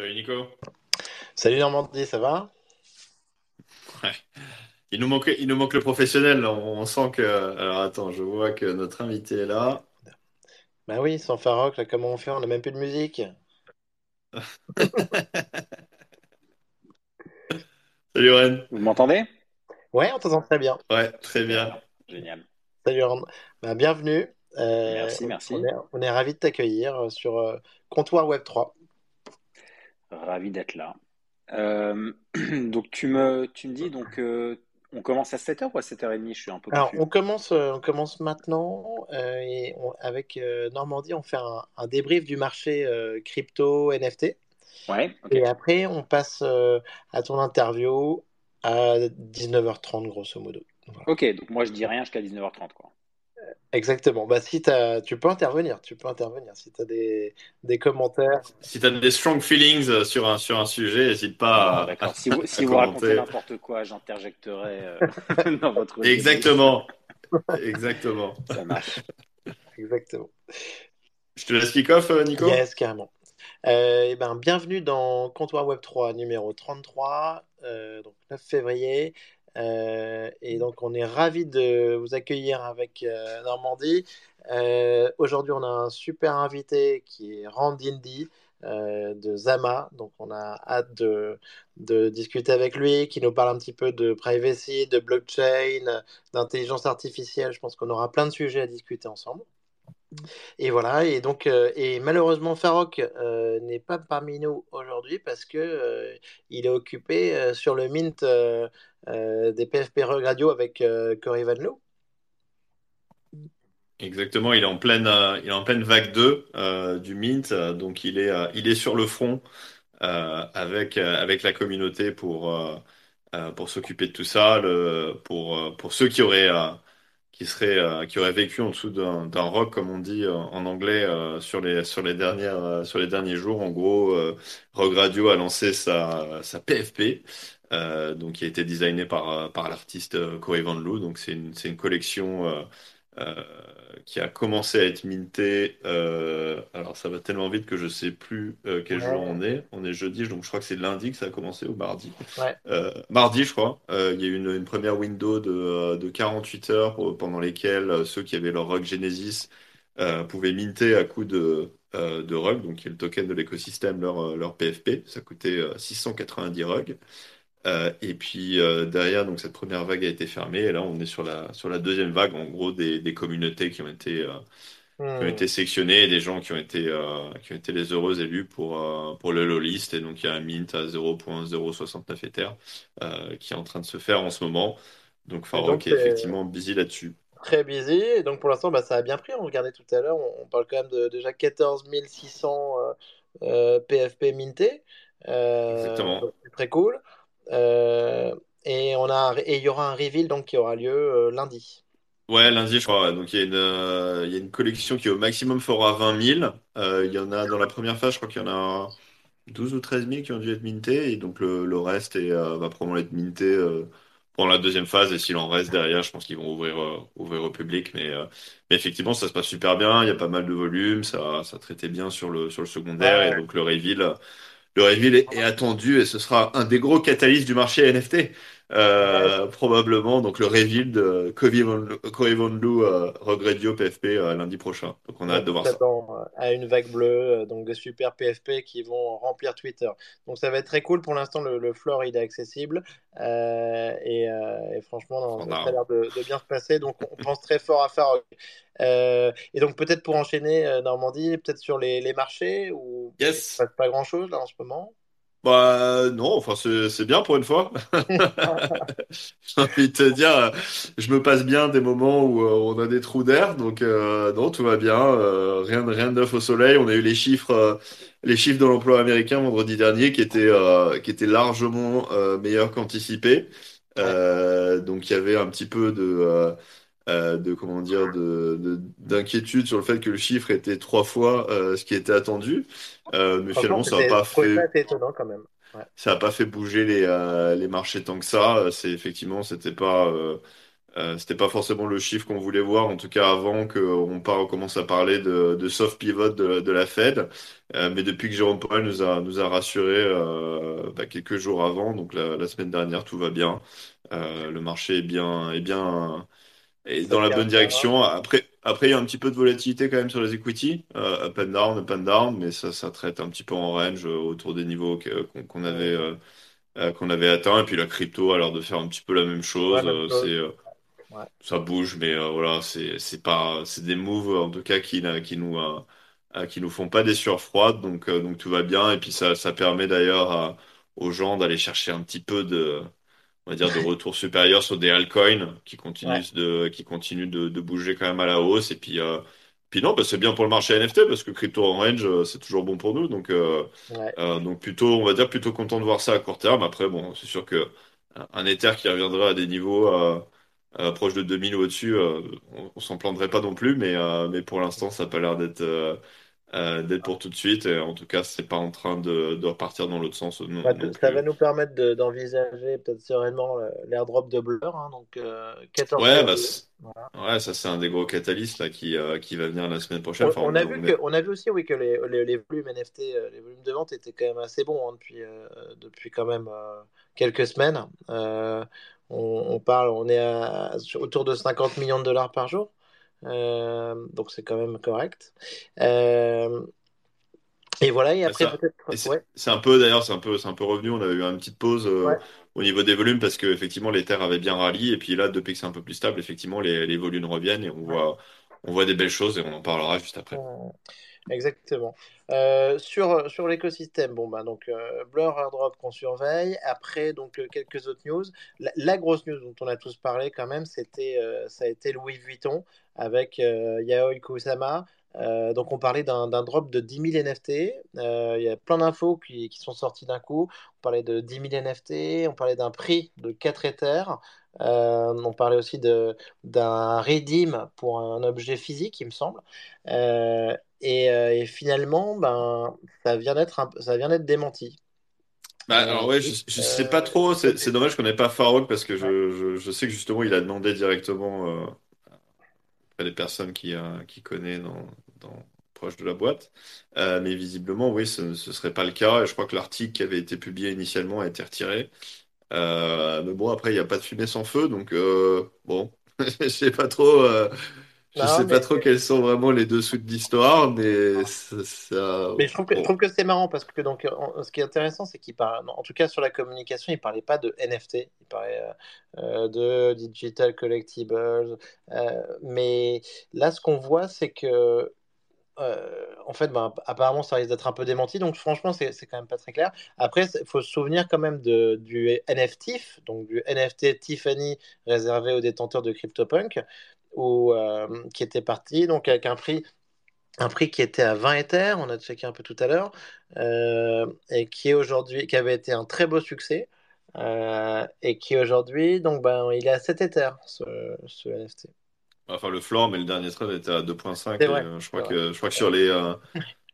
Salut Nico. Salut Normandie, ça va? Ouais. Il nous manque, il nous manque le professionnel. là. On, on sent que. Alors attends, je vois que notre invité est là. Bah oui, sans Farok, là, comment on fait? On n'a même plus de musique. Salut Ren. Vous m'entendez? Ouais, on t'entend très bien. Ouais, très bien. Génial. Salut Ron. Bah, bienvenue. Euh, Merci, on merci. est, on est ravis de t'accueillir euh, sur euh, Comptoir Web 3. Ravi d'être là. Euh, donc tu me, tu me dis donc euh, on commence à 7h ou à 7h30? Je suis un peu Alors, confus. on commence, euh, on commence maintenant euh, et on- avec euh, Normandie, on fait un, un débrief du marché euh, crypto NFT. Ouais, ok. Et après, on passe à ton interview à 19h30, grosso modo. Voilà. Ok, donc moi je dis rien jusqu'à 19h30 quoi. Exactement. Bah, si t'as, tu peux intervenir, tu peux intervenir. Si tu as des, des commentaires. Si tu as des strong feelings euh, sur un, sur un sujet, n'hésite pas à, d'accord. Si vous, à si vous racontez n'importe quoi, j'interjecterai euh, dans votre. Exactement. Exactement. Ça marche. Exactement. Je te laisse kick off, euh, Nico? Yes, carrément. Euh, eh ben, bienvenue dans Comptoir Web 3 numéro 33, euh, donc 9 février. Euh, et donc, on est ravis de vous accueillir avec euh, Normandie. Euh, aujourd'hui, on a un super invité qui est Randindi de Zama. Donc, on a hâte de, discuter avec lui, qui nous parle un petit peu de privacy, de blockchain, d'intelligence artificielle. Je pense qu'on aura plein de sujets à discuter ensemble. Et voilà, et donc, et malheureusement, Farok n'est pas parmi nous aujourd'hui parce que il est occupé sur le mint des PFP Rug Radio avec euh, Cory Van Loo. Exactement, il est en pleine, euh, il est en pleine vague 2 euh, du Mint, euh, donc il est, euh, il est sur le front euh, avec, euh, avec la communauté pour, euh, euh, pour s'occuper de tout ça, pour, euh, pour ceux qui auraient, euh, qui seraient, euh, qui auraient vécu en dessous d'un d'un roc, comme on dit euh, en anglais, euh, sur les, sur les dernières, euh, sur les derniers jours. En gros, euh, Rogue Radio a lancé sa, sa PFP, euh, donc qui a été designée par, euh, par l'artiste euh, Cory Van Loo. Donc c'est une, une collection qui a commencé à être mintée. alors ça va tellement vite que je sais plus quel jour on est. On est jeudi, donc je crois que c'est lundi que ça a commencé ou mardi. ouais. Mardi, je crois, il y a eu une, une première window de, de 48 heures pour- pendant lesquelles ceux qui avaient leur rug Genesis pouvaient minter à coup de, euh, de rug, donc qui est le token de l'écosystème, leur, leur PFP. Ça coûtait euh, 690 rugs. Euh, et puis euh, derrière, donc cette première vague a été fermée, et là on est sur la, sur la deuxième vague, en gros, des, des communautés qui ont été, euh, qui ont Hmm. été sélectionnés et des gens qui ont été, euh, qui ont été les heureux élus pour, euh, pour le low list. Et donc, il y a un mint à 0.069 Ether euh, qui est en train de se faire en ce moment. Donc, Et donc, Farok est effectivement busy là-dessus. très busy. Et donc, pour l'instant, bah, ça a bien pris. On regardait tout à l'heure, on, on parle quand même de déjà 14 600 euh, euh, PFP mintés. Euh, Exactement. donc, c'est très cool. Euh, et on a, et il y aura un reveal donc, qui aura lieu euh, lundi. Ouais, lundi, je crois. ouais. Donc, il y a une, euh, il y a une collection qui, au maximum, fera 20 000. Euh, il y en a dans la première phase, je crois qu'il y en a 12 ou 13 000 qui ont dû être mintés. Et donc, le, le reste est, euh, va probablement être minté euh, pendant la deuxième phase. Et s'il en reste derrière, je pense qu'ils vont ouvrir, euh, ouvrir au public. Mais, euh, mais effectivement, ça se passe super bien. Il y a pas mal de volume. Ça, ça traitait bien sur le, sur le secondaire. Et donc, le reveal, le reveal est, est attendu. Et ce sera un des gros catalystes du marché NFT. Ouais, Euh, probablement. Donc, le reveal de Loo, euh, Rogue Radio PFP euh, lundi prochain. Donc, on a hâte de voir ça. s'attend euh, à une vague bleue, donc des super PFP qui vont remplir Twitter. Donc ça va être très cool. Pour l'instant, le, le floor il est accessible et, et franchement, non, ça, a l'air de, de bien se passer. Donc on pense très fort à Farok. Euh, et donc peut-être pour enchaîner, Normandie, peut-être sur les, les marchés où il ne se Yes. passe pas grand-chose là en ce moment? Bah non, enfin c'est bien pour une fois. J'ai envie de te dire, je me passe bien des moments où euh, on a des trous d'air, donc euh, non, tout va bien, euh, rien de rien de neuf au soleil. On a eu les chiffres, euh, les chiffres de l'emploi américain vendredi dernier qui étaient euh, qui étaient largement euh, meilleurs qu'anticipés. Euh, donc il y avait un petit peu de euh, de comment dire de, de- d'inquiétude sur le fait que le chiffre était trois fois euh, ce qui était attendu. Euh, mais finalement, ça n'a pas fait assez étonnant quand même. Ouais. ça n'a pas fait bouger les, les marchés tant que ça. C'est effectivement, c'était pas, c'était pas forcément le chiffre qu'on voulait voir, en tout cas avant qu'on on commence à parler de, de soft pivot de, de la Fed. Mais depuis que Jérôme Powell nous a, nous a rassuré bah, quelques jours avant, donc la, la, semaine dernière, tout va bien. Le marché est bien, est bien est dans la bonne direction. Après, après, il y a un petit peu de volatilité quand même sur les equity, euh, up and down, up and down, mais ça, ça traite un petit peu en range autour des niveaux qu'on avait, qu'on avait atteints. Et puis la crypto a l'air de faire un petit peu la même chose. c'est Ouais. ça bouge, mais euh, voilà, c'est c'est pas c'est des moves en tout cas qui qui nous euh, euh, qui nous font pas des sueurs froides, donc euh, donc tout va bien et puis ça ça permet d'ailleurs aux gens d'aller chercher un petit peu de on va dire de retour supérieur sur des altcoins qui Ouais, continuent de qui continuent de, de bouger quand même à la hausse. Et puis euh, puis non, bah, c'est bien pour le marché NFT parce que crypto en range euh, c'est toujours bon pour nous, donc euh, ouais, euh, donc plutôt on va dire plutôt content de voir ça à court terme. Après bon, c'est sûr que un Ether qui reviendra à des niveaux euh, euh, proche de 2000 ou au-dessus, on, on s'en plaindrait pas non plus, mais, mais pour l'instant, ça n'a pas l'air d'être euh, euh, d'être pour tout de suite. Et en tout cas, c'est pas en train de, de repartir dans l'autre sens non, Ouais, ça va nous permettre de- d'envisager peut-être sereinement euh, l'airdrop de Blur, hein, donc euh, Ouais, bah, 14,2. c'est- Voilà. ouais, ça c'est un des gros catalystes là, qui, euh, qui va venir la semaine prochaine. On, Enfin, on on a vu on que, on a vu aussi oui, que les, les, les volumes NFT, euh, les volumes de vente étaient quand même assez bons hein, depuis, euh, depuis quand même euh, quelques semaines. Euh, on, parle, on est à, autour de 50 millions de dollars par jour, Euh, donc c'est quand même correct. Euh, et voilà, et après peut-être, c'est ouais, un peu, d'ailleurs, c'est un peu, c'est un peu revenu. On avait eu une petite pause ouais. euh, au niveau des volumes parce que effectivement, les terres avaient bien rallye. Et puis là, depuis que c'est un peu plus stable, effectivement, les, les volumes reviennent et on voit, on voit des belles choses et on en parlera juste après. Exactement. Euh, sur sur l'écosystème, bon bah donc euh, Blur Airdrop qu'on surveille. Après donc quelques autres news. La, la grosse news dont on a tous parlé quand même, c'était ça a été Louis Vuitton avec Yaoi Kusama. Euh, donc on parlait d'un drop de 10 000 NFT. Euh, Il y a plein d'infos qui, qui sont sorties d'un coup. On parlait de 10 000 NFT, on parlait d'un prix de 4 Ethers. Euh, on parlait aussi d'un redeem pour un objet physique, il me semble. Euh, et, et finalement, ben, ça vient d'être démenti. Bah, alors ouais, je, je sais pas trop, c'est dommage qu'on n'ait pas Farok parce que je, je, je sais que justement il a demandé directement des personnes qui, euh, qui dans, dans, proche de la boîte. Euh, mais visiblement, oui, ce ne serait pas le cas. Je crois que l'article qui avait été publié initialement a été retiré. Euh, mais bon, après, il n'y a pas de fumée sans feu, donc bon, je sais pas trop, je non, sais pas trop quels sont vraiment les dessous de l'histoire, mais ça, ça- mais je trouve que, je bon. trouve que c'est marrant parce que donc, en- ce qui est intéressant, c'est qu'il parle, en tout cas sur la communication, il parlait pas de NFT, il parlait euh, euh, de digital collectibles. euh, mais là, ce qu'on voit, c'est que Euh, en fait, ben, apparemment, ça risque d'être un peu démenti. Donc, franchement, c'est c'est quand même pas très clair. Après, il faut se souvenir quand même de, du NFTIF, donc du NFT Tiffany réservé aux détenteurs de CryptoPunk, où, euh, qui était parti donc avec un prix, un prix qui était à 20 Ethers, on a checké un peu tout à l'heure, euh, et qui est aujourd'hui, qui avait été un très beau succès. euh, et qui aujourd'hui, donc ben, il est à 7 Ethers, ce, ce NFT. Enfin, le floor, mais le dernier trade était à 2.5 C'est et vrai, euh, je crois que, je crois que sur les,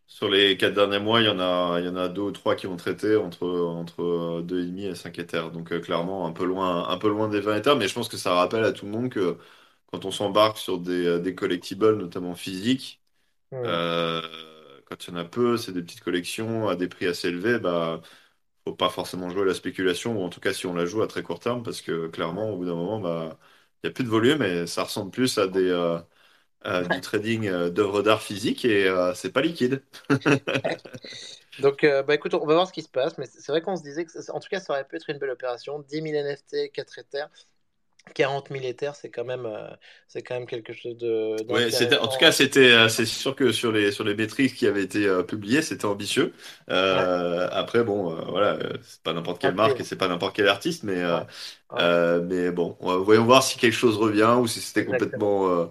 Sur les quatre derniers mois, il y en a, il y en a deux ou trois qui ont traité entre, entre euh, deux et demi et 5 Ethers. Donc clairement, un peu loin, un peu loin des 20 Ethers, mais je pense que ça rappelle à tout le monde que quand on s'embarque sur des, euh, des collectibles, notamment physiques, euh, quand il y en a peu, c'est des petites collections à des prix assez élevés, bah, faut pas forcément jouer à la spéculation, ou en tout cas si on la joue à très court terme, parce que clairement, au bout d'un moment, bah, il n'y a plus de volume et ça ressemble plus à des, euh, à du trading d'œuvres d'art physiques et euh, c'est pas liquide. Donc, euh, bah écoute, on va voir ce qui se passe, mais c'est vrai qu'on se disait que, ça- en tout cas, ça aurait pu être une belle opération. 10 000 NFT, 4 Ethers, 40 000 Ethers, c'est quand même, euh, c'est quand même quelque chose de- Ouais, c'était, en tout cas, c'était, euh, c'est sûr que sur les, sur les métriques qui avaient été euh, publiées, c'était ambitieux. Ouais, après, bon, euh, voilà, c'est pas n'importe quelle marque et c'est pas n'importe quel artiste, mais, Ouais, euh, mais bon, voyons voir si quelque chose revient ou si c'était complètement,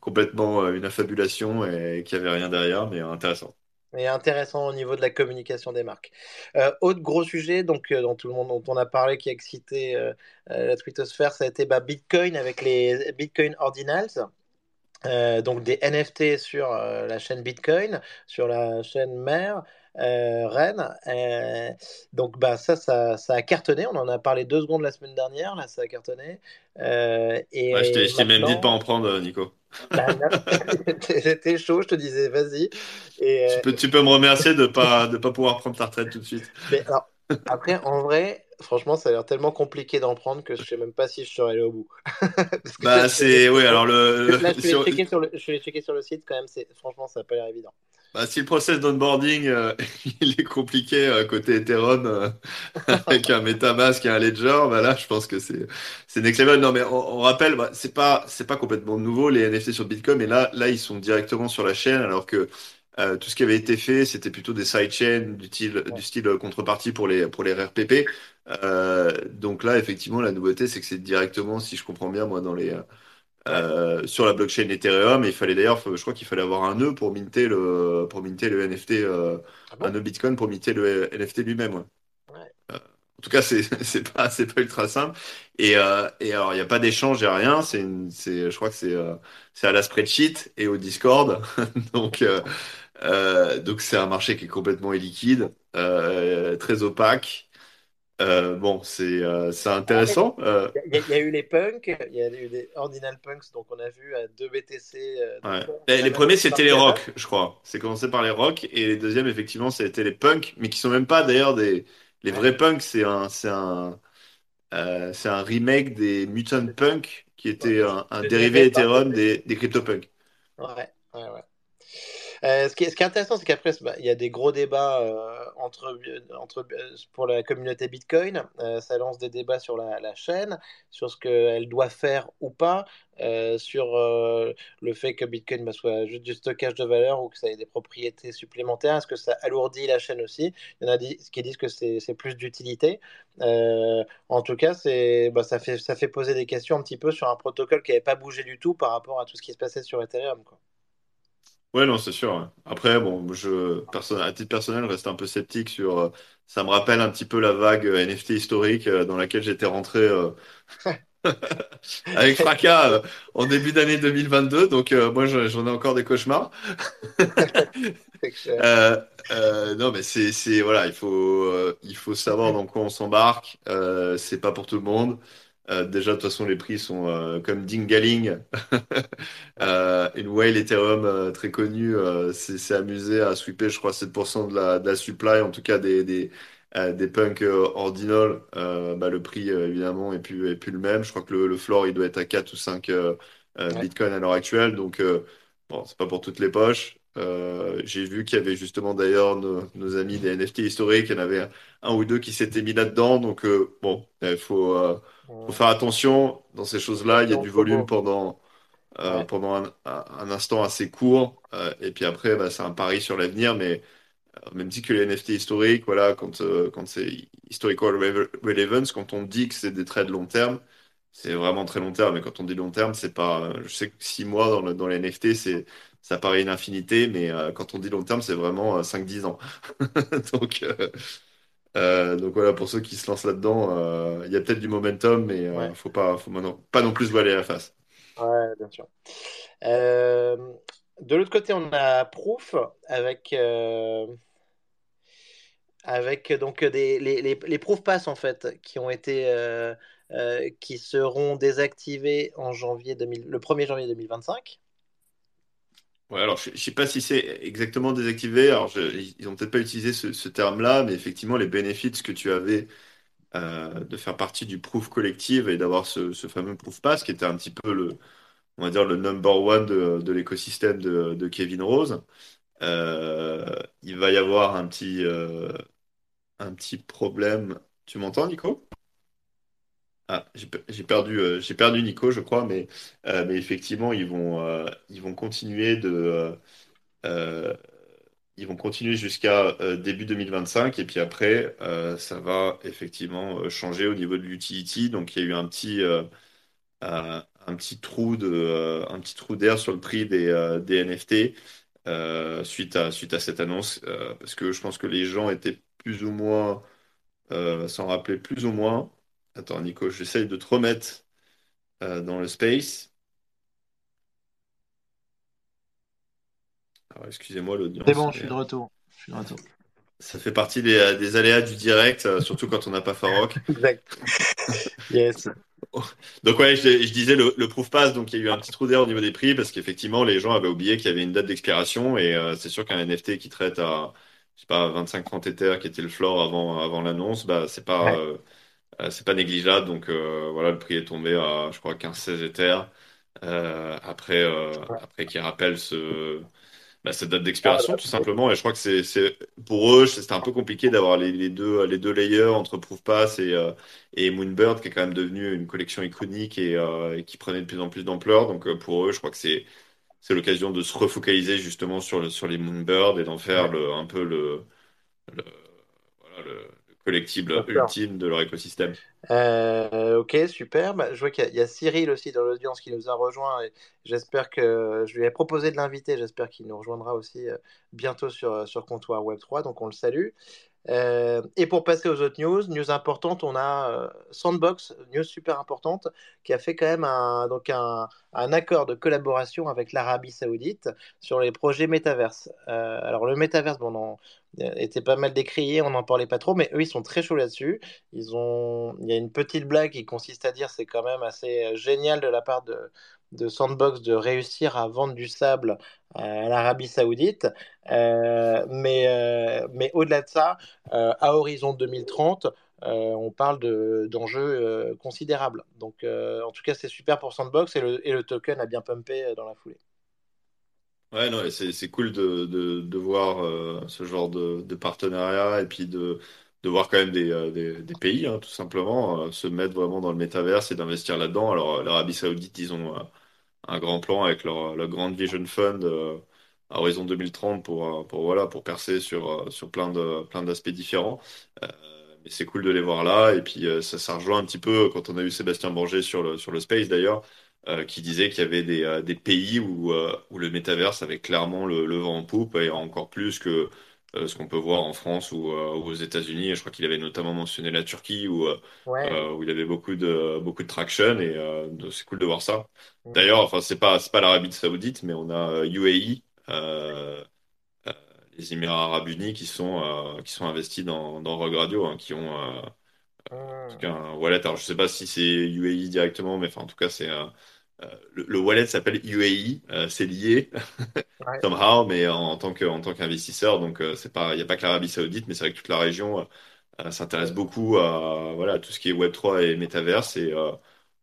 complètement une affabulation et qu'il y avait rien derrière, mais intéressant. Et intéressant au niveau de la communication des marques. Euh, autre gros sujet, donc, euh, dont tout le monde, dont on a parlé, qui a excité euh, euh, la twittosphère, ça a été bah, Bitcoin avec les Bitcoin Ordinals. Euh, donc des NFT sur euh, la chaîne Bitcoin, sur la chaîne mère. Rennes. donc bah ça, ça, ça, a cartonné. On en a parlé deux secondes la semaine dernière. Là, ça a cartonné. et ouais, je t'ai même dit de pas en prendre, Nico. Bah, J'étais chaud, je te disais, vas-y. Et, tu, peux, tu peux me remercier de ne pas, de pas pouvoir prendre ta retraite tout de suite. Mais alors, après, en vrai, franchement, ça a l'air tellement compliqué d'en prendre que je sais même pas si je serais allé au bout. bah, c'est. Oui, alors le. Là, je vais, sur... checker sur le... je vais checker sur le site quand même. Franchement, ça n'a pas l'air évident. Bah, si le process d'onboarding euh, il est compliqué euh, côté Ethereum euh, avec un MetaMask et un Ledger, bah là je pense que c'est c'est next level. Non mais on, rappelle, bah, c'est pas c'est pas complètement nouveau les NFT sur Bitcoin, mais là là ils sont directement sur la chaîne alors que euh, tout ce qui avait été fait, c'était plutôt des sidechains du style, du style contrepartie pour les, pour les RPP. Euh, donc là, effectivement, la nouveauté, c'est que c'est directement, si je comprends bien, moi, dans les, euh, sur la blockchain Ethereum. il fallait d'ailleurs, je crois qu'il fallait avoir un nœud pour minter le, pour minter le NFT, euh, ah un nœud Bitcoin pour minter le NFT lui-même. Ouais. Euh, en tout cas, c'est pas c'est pas ultra simple. Et, euh, et alors, il n'y a pas d'échange, il n'y a rien. C'est je crois que c'est c'est à la spreadsheet et au Discord. donc euh, donc c'est un marché qui est complètement illiquide, euh, très opaque. Euh, bon, c'est intéressant. Il y, a eu les punks, il y a eu des ordinal punks, donc on a vu à deux BTC. les premiers, c'était les rocks, je crois. C'est commencé par les rocks, et les deuxièmes, effectivement, c'était les punks, mais qui sont même pas d'ailleurs des. Les vrais punks, c'est un, c'est un, c'est un remake des Mutant Punk, qui était un, dérivé Ethereum des, des CryptoPunk. Ouais, ouais, ouais. Euh, ce, qui est, intéressant, c'est qu'après, bah, il y a des gros débats euh, entre, euh, pour la communauté Bitcoin. ça lance des débats sur la, chaîne, sur ce qu'elle doit faire ou pas, sur le fait que Bitcoin bah, soit juste du stockage de valeur ou que ça ait des propriétés supplémentaires. Est-ce que ça alourdit la chaîne aussi? Il y en a qui disent que c'est plus d'utilité. en tout cas, bah, ça, fait, poser des questions un petit peu sur un protocole qui n'avait pas bougé du tout par rapport à tout ce qui se passait sur Ethereum. Ouais, non, c'est sûr. Après, bon, je, à titre personnel, reste un peu sceptique sur. Euh, ça me rappelle un petit peu la vague euh, NFT historique euh, dans laquelle j'étais rentré avec fracas en début d'année 2022. Donc, moi, j'en ai encore des cauchemars. non, mais c'est, c'est, voilà, il faut, il faut savoir dans quoi on s'embarque. c'est pas pour tout le monde. Euh, déjà, de toute façon, les prix sont euh, comme Dingaling, euh, une whale Ethereum très connue, s'est amusé à sweeper, je crois, 7% de la, de la supply, en tout cas des, des, des punks ordinal. Bah, le prix, évidemment, est plus, est plus le même. Je crois que le, le floor, il doit être à 4 ou 5 bitcoins à l'heure actuelle. Donc, bon, c'est pas pour toutes les poches. j'ai vu qu'il y avait justement d'ailleurs nos, nos, amis des NFT historiques, il y en avait un, ou deux qui s'étaient mis là-dedans. Donc, bon, il faut faut faire attention dans ces choses-là. Il y a du volume pendant, euh, pendant un, un, instant assez court. Euh, et puis après, bah, c'est un pari sur l'avenir. Mais euh, même si que les NFT historiques, voilà, quand, quand c'est historical relevance, quand on dit que c'est des trades long terme, c'est vraiment très long terme. Mais quand on dit long terme, c'est pas. Je sais que six mois dans, le, dans les NFT, c'est ça paraît une infinité, mais quand on dit long terme, c'est vraiment 5-10 ans. Donc, euh, donc voilà, pour ceux qui se lancent là-dedans, euh, il y a peut-être du momentum, mais il euh, ne faut pas, faut pas non plus se voiler la face. Ouais, bien sûr. de l'autre côté, on a Proof avec, avec donc des, les, les, les Proof Pass en fait qui ont été qui seront désactivés en janvier 2000, le 1er janvier 2025. Ouais, alors je ne sais pas si c'est exactement désactivé. Alors, ils n'ont peut-être pas utilisé ce, terme-là, mais effectivement, les bénéfices que tu avais euh, de faire partie du proof collective et d'avoir ce, fameux proof pass, qui était un petit peu le, on va dire, le number one de, l'écosystème de, Kevin Rose, euh, il va y avoir un petit, euh, un petit problème. Tu m'entends, Nico? Ah, j'ai perdu, euh, j'ai perdu Nico, je crois, mais, euh, effectivement, ils vont, euh, ils vont continuer de, ils vont continuer jusqu'à début 2025, et puis après, ça va effectivement changer au niveau de l'utility. Donc, il y a eu un petit, petit trou de, un petit trou d'air sur le prix des, NFT suite à, cette annonce, parce que je pense que les gens étaient plus ou moins, s'en rappelaient plus ou moins. Attends, Nico, j'essaye de te remettre euh, dans le space. Alors, excusez-moi l'audience. C'est bon, je suis de retour. Je suis de retour. Ça fait partie des, des aléas du direct, euh, surtout quand on n'a pas Farok. Exact. Yes. Donc ouais, je, je disais le, le proof pass, donc il y a eu un petit trou d'air au niveau des prix parce qu'effectivement les gens avaient oublié qu'il y avait une date d'expiration et euh, c'est sûr qu'un NFT qui traite à je sais pas 25-30 Ether qui était le floor avant avant l'annonce, bah c'est pas Ouais. euh, euh, c'est pas négligeable donc euh, voilà le prix est tombé à je crois 15-16 Ether. Euh, après euh, après qu'ils rappellent ce bah, cette date Ah, d'expiration tout simplement. Et je crois que c'est c'est pour eux c'était un peu compliqué d'avoir les, les deux les deux layers entre Proof Pass et euh, et Moonbird qui est quand même devenu une collection iconique et, euh, et qui prenait de plus en plus d'ampleur. Donc euh, pour eux je crois que c'est c'est l'occasion de se refocaliser justement sur le sur les Moonbird et d'en faire le un peu le le, voilà, le, le collectible ultime de leur écosystème Euh, ok, super. Bah, je vois qu'il y, a il y a Cyril aussi dans l'audience qui nous a rejoint j'espère que je lui ai proposé de l'inviter. J'espère qu'il nous rejoindra aussi euh, bientôt sur, sur Comptoir Web3. Donc on le salue. Euh, et pour passer aux autres news, news importantes, on a euh, Sandbox, news super importante, qui a fait quand même un, donc un, un accord de collaboration avec l'Arabie Saoudite sur les projets métaverse. Euh, alors le métaverse, bon, on était pas mal décrié, on n'en parlait pas trop, mais eux, ils sont très chauds là-dessus. Ils ont, il y a une petite blague qui consiste à dire, c'est quand même assez euh, génial de la part de, Sandbox de réussir à vendre du sable à l'Arabie Saoudite. Euh, mais euh, mais au-delà de ça, à horizon 2030, euh, on parle de, d'enjeux considérables. Donc, en tout cas, c'est super pour Sandbox et le, et le token a bien pumpé dans la foulée. Ouais, non, c'est cool de, de, de voir euh, ce genre de, de partenariat et puis de, de voir quand même des, euh, des, pays, hein, tout simplement, euh, se mettre vraiment dans le métaverse et d'investir là-dedans. Alors, l'Arabie Saoudite, ils ont un grand plan avec leur, leur Grand Vision Fund à horizon 2030 pour, pour, voilà, pour percer sur, sur plein de, plein d'aspects différents. Mais c'est cool de les voir là. Et puis, ça, ça rejoint un petit peu quand on a eu Sébastien Banger sur le, sur le Space d'ailleurs euh, qui disait qu'il y avait des, euh, des pays où, euh, où le métaverse avait clairement le, le vent en poupe, et encore plus que euh, ce qu'on peut voir en France ou, euh, ou aux États-Unis. Et je crois qu'il avait notamment mentionné la Turquie où, euh, Ouais. euh, où il avait beaucoup de, beaucoup de traction, et euh, de- c'est cool de voir ça. Mm. D'ailleurs, enfin, c'est pas, c'est pas l'Arabie Saoudite, mais on a euh, UAE, euh, euh, les Émirats Arabes Unis, qui sont, euh, qui sont investis dans, dans Rogue Radio, hein, qui ont euh, en tout Mm. cas un wallet. Alors, je sais pas si c'est UAE directement, mais enfin, en tout cas, c'est un euh, le, le wallet s'appelle UAE, euh, c'est lié Ouais. somehow, mais en, en tant que, en tant qu'investisseur, donc euh, c'est pas, il n'y a pas que l'Arabie Saoudite, mais c'est vrai que toute la région euh, s'intéresse beaucoup à, voilà, tout ce qui est Web3 et métaverse, et euh,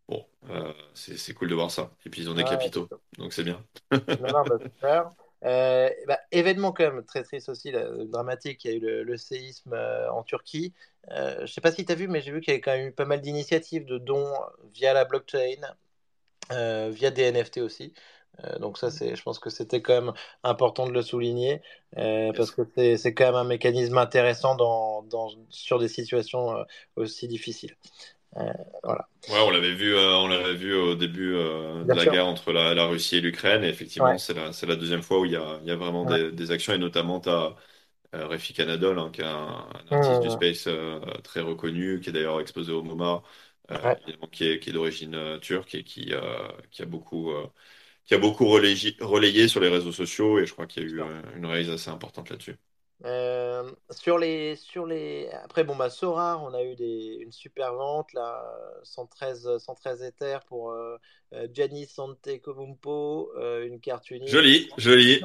bon, euh, c'est, cool de voir ça. Et puis ils ont des Ouais, capitaux, donc c'est bien. Non, non, bah, super. Euh, bah, événement quand même très triste aussi, là, dramatique. Il y a eu le, le séisme euh, en Turquie. Euh, je sais pas si tu as vu, mais j'ai vu qu'il y avait quand même eu pas mal d'initiatives de dons via la blockchain, via des NFT aussi. Donc ça, c'est, je pense que c'était quand même important de le souligner parce que c'est, quand même un mécanisme intéressant dans, dans, sur des situations aussi difficiles. Euh, voilà. Ouais, on l'avait vu, euh, on l'avait vu au début euh, de la sûr. guerre entre la, la Russie et l'Ukraine, et effectivement, Ouais. c'est la, deuxième fois où il y a, il y a vraiment Ouais. des, des actions, et notamment, tu as Refik Anadol, hein, qui est un, un artiste du Mmh. space très reconnu, qui est d'ailleurs exposé au MoMA, euh, qui est, d'origine euh, turque et qui, euh, qui a beaucoup, qui a beaucoup relayé, relayé sur les réseaux sociaux, et je crois qu'il y a eu une raise assez importante là-dessus. Euh, sur les, sur les... Après, bon, bah, Sora, on a eu des, une super vente, là, 113, 113 Ethers pour euh, euh, Giannis Antetokounmpo, euh, une carte unique. Joli, joli.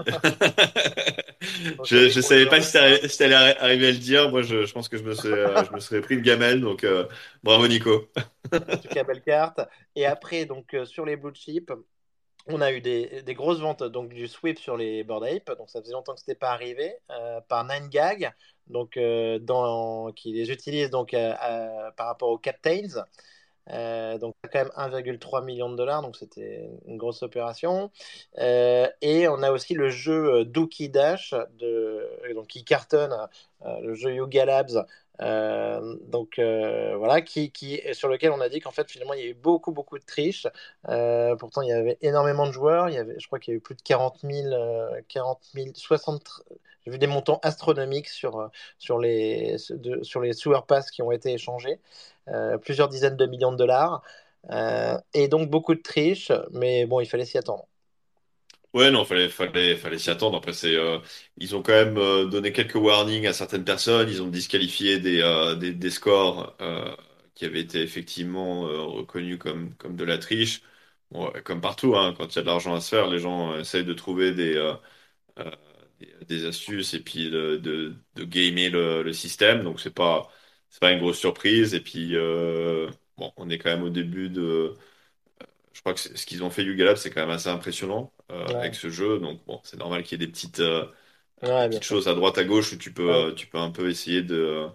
Donc, il y a Je, grosses savais pas si t'allais arri- arriver à le dire. Moi, je, je pense que je me serais, euh, je me serais pris une gamelle. Donc, bravo, Nico. En tout cas, belle carte. Et après, donc, sur les blue chips, on a eu des, des grosses ventes donc, du sweep sur les Bored Ape. Donc, ça faisait longtemps que ce n'était pas arrivé. euh, par 9gag, donc, euh, qui les utilise donc, euh, par rapport aux Captains. Donc, quand même 1,3 million de dollars, donc c'était une grosse opération. Et on a aussi le jeu Dookie Dash, de, donc, qui cartonne, le jeu Yuga Labs, euh, donc euh, voilà, qui, sur lequel on a dit qu'en fait, finalement, il y a eu beaucoup, beaucoup de triches. Euh, pourtant, il y avait énormément de joueurs. Il y avait, je crois qu'il y a eu plus de 40 000, euh, 40 000 60, j'ai vu des montants astronomiques sur, sur, les, de, sur les sewer pass qui ont été échangés plusieurs dizaines de millions de dollars. Et donc beaucoup de triches, mais bon, il fallait s'y attendre. Ouais, non, fallait, fallait, fallait s'y attendre. Après, c'est, euh, ils ont quand même euh, donné quelques warnings à certaines personnes. Ils ont disqualifié des, euh, des, des scores euh, qui avaient été effectivement euh, reconnus comme, comme de la triche. Bon, comme partout, hein, quand il y a de l'argent à se faire, les gens euh, essayent de trouver des, euh, euh, des, des astuces et puis de, de, de gamer le, le système. Donc, c'est pas, c'est pas une grosse surprise. Et puis, euh, bon, on est quand même au début de je crois que ce qu'ils ont fait Yuga Lab, c'est quand même assez impressionnant euh, avec ce jeu. Donc bon, c'est normal qu'il y ait des petites, euh, des ouais, bien petites sûr. choses à droite à gauche où tu peux, Ouais, euh, tu peux un peu essayer de,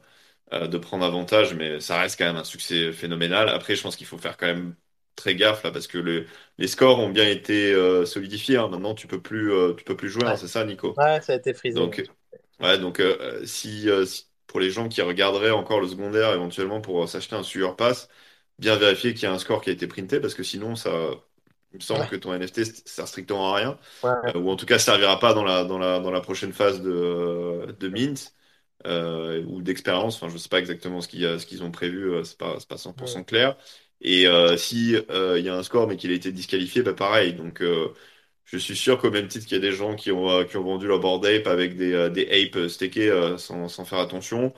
euh, de prendre avantage, mais ça reste quand même un succès phénoménal. Après, je pense qu'il faut faire quand même très gaffe là parce que le, les scores ont bien été euh, solidifiés. hein. Maintenant, tu peux plus, euh, tu peux plus jouer. hein, ouais, c'est ça, Nico? Ouais, ça a été frisé. Donc ouais, donc euh, si, euh, si- pour les gens qui regarderaient encore le secondaire éventuellement pour euh, s'acheter un sueur pass, bien vérifier qu'il y a un score qui a été printé parce que sinon ça il me semble Ouais, que ton NFT sert strictement à rien, ouais, euh, ou en tout cas servira pas dans la, dans la, dans la prochaine phase de, de mint euh, ou d'expérience. Enfin, je sais pas exactement ce qu'ils ont prévu, euh, c'est pas, pas ouais, 100% clair. Et euh, si il y a un score mais qu'il a été disqualifié, bah pareil. Donc je suis sûr qu'au même titre qu'il y a des gens qui ont, qui ont vendu leur board ape avec des, des apes stakés sans, sans faire attention.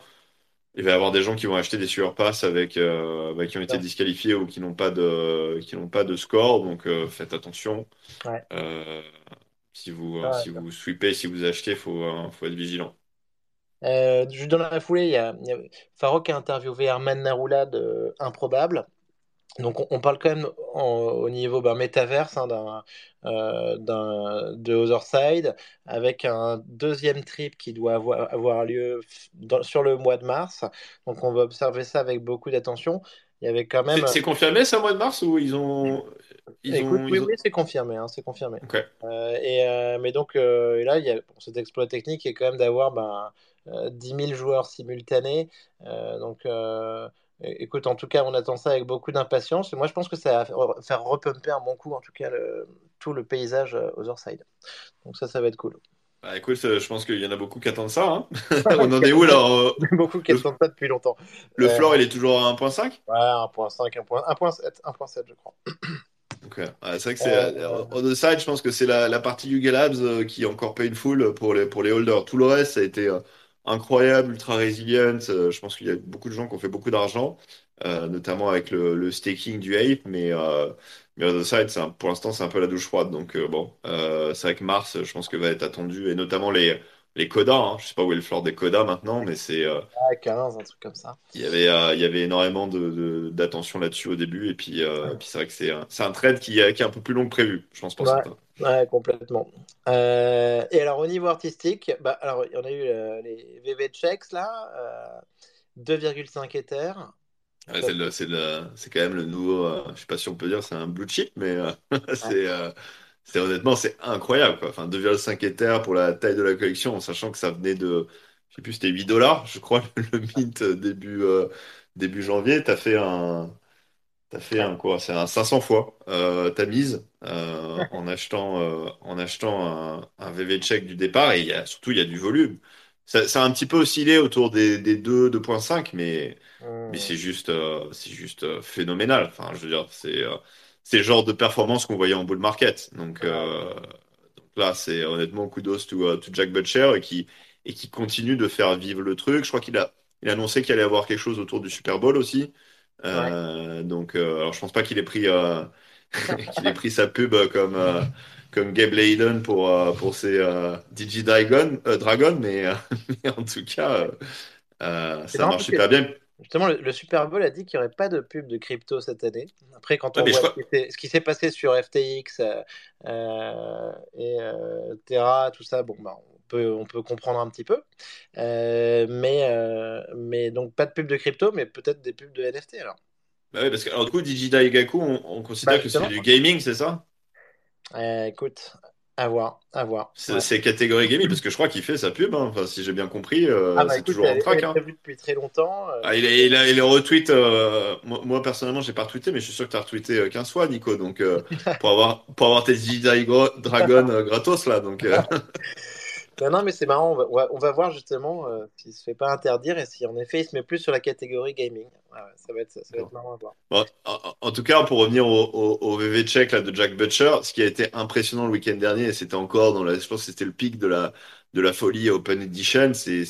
Il va y avoir des gens qui vont acheter des sueur pass avec euh, bah, qui ont été ouais, disqualifiés ou qui n'ont pas de qui n'ont pas de score. Donc euh, faites attention. ouais. Euh, si vous euh, si vous sweepez, si vous achetez, faut euh, faut être vigilant. Euh, juste dans la foulée, il y a, il y a Farok qui a interviewé Arman Naroula de Improbable. Donc on, on parle quand même en- au niveau ben, métaverse hein, d'un, euh, d'un- de Otherside avec un deuxième trip qui doit avoir, avoir lieu dans- sur le mois de mars. Donc on va observer ça avec beaucoup d'attention. Il y avait quand C'est même c'est confirmé ça mois de mars ou ils ont ils Écoute, ont oui, ils ont oui, c'est confirmé, hein, c'est confirmé. Ok. Euh, et, euh, mais donc, et là, il y a bon, cet exploit technique est quand même d'avoir ben, euh, 10 000 joueurs simultanés. Donc, écoute, en tout cas, on attend ça avec beaucoup d'impatience. Et moi, je pense que ça va faire repumper un bon coup, en tout cas, le- tout le paysage euh, Otherside. Donc ça, ça va être cool. Bah écoute, euh, je pense qu'il y en a beaucoup qui attendent ça. hein. On en est où alors? euh, Beaucoup qui attendent ça depuis longtemps. le Euh, floor il est toujours à 1.5? ouais, 1.5, 1.7, 1.7, je crois. Ouais, c'est vrai que c'est euh, on the side, je pense que c'est la, la partie Yuga Labs euh, qui est encore painful pour les pour les holders. Tout le reste, ça a été incroyable, ultra résilient. Euh, je pense qu'il y a beaucoup de gens qui ont fait beaucoup d'argent, euh, notamment avec le, le staking du Ape, mais euh, mais on the side, c'est un- pour l'instant, c'est un peu la douche froide. Donc euh, bon, euh, c'est vrai que Mars, je pense que va être attendu et notamment les les codas. Hein. Je sais pas où est le floor des codas maintenant, mais c'est euh, à 15, un truc comme ça. il y avait, euh, il y avait énormément de, de- d'attention là-dessus au début, et puis, euh, puis c'est vrai que c'est un, c'est un trade qui, euh, qui est un peu plus long que prévu, je pense pour Ouais, certains. Ouais, complètement. Euh, et alors, au niveau artistique, bah, alors, il y en a eu euh, les VV Checks, là, euh, 2,5 Ether. Ouais, c'est le, c'est le, c'est quand même le nouveau, euh, je sais pas si on peut dire c'est un blue chip, mais c'est, c'est honnêtement c'est incroyable quoi. Enfin 2,5 Ether pour la taille de la collection, en sachant que ça venait de, je sais plus, c'était 8 dollars, je crois, le mint début, début janvier. T'as fait un, T'as fait un quoi? C'est un 500 fois euh, ta mise euh, en achetant, euh, en achetant un, un VV check du départ et il y a, surtout il y a du volume. Ça, ça a un petit peu oscillé autour des, des 2, 2.5 mais, mais hum, c'est juste, euh, c'est juste euh, phénoménal. Enfin, je veux dire, c'est euh, c'est le genre de performance qu'on voyait en bull market. Donc, euh, donc là, c'est honnêtement kudos to, euh, to Jack Butcher et qui, et qui continue de faire vivre le truc. Je crois qu'il a, il a annoncé qu'il allait avoir quelque chose autour du Super Bowl aussi. Ouais. Euh, donc, euh, alors je pense pas qu'il ait pris, euh, qu'il ait pris sa pub comme, comme Gabe Leydon pour, euh, pour ses euh, Digi Dragon, euh, Dragon, mais, mais en tout cas, ça marche super bien. justement, le, le Super Bowl a dit qu'il n'y aurait pas de pub de crypto cette année. Après, quand on je voit ce crois, qui s'est ce qui s'est passé sur FTX et Terra, tout ça, bon, bah, on peut, on peut comprendre un petit peu. Euh, mais, euh, mais donc, pas de pub de crypto, mais peut-être des pubs de NFT alors. bah ouais, parce que alors du coup, Digi Daigaku, on, on Bah, considère que c'est du gaming, c'est ça? Euh, écoute, à voir, à voir. C'est Ouais. catégorie gaming, parce que je crois qu'il fait sa pub, hein. Enfin, si j'ai bien compris, Ah bah c'est toujours en est track, est hein. depuis très longtemps. euh, Ah, il il a, il retweet, euh, moi, moi, personnellement j'ai pas retweeté mais je suis sûr que tu as retweeté euh, 15 fois Nico donc pour avoir pour avoir tes Gra- Dragon gratos là donc Non, non, mais c'est marrant, on va, on va, on va voir justement euh, s'il se fait pas interdire et si en effet il se met plus sur la catégorie gaming. ça, va être, ça va être marrant à voir. Bon, en, en tout cas, pour revenir au, au, au VV check là, de Jack Butcher, ce qui a été impressionnant le week-end dernier, et c'était encore dans la, je pense que c'était le pic de la, de la folie Open Edition, c'est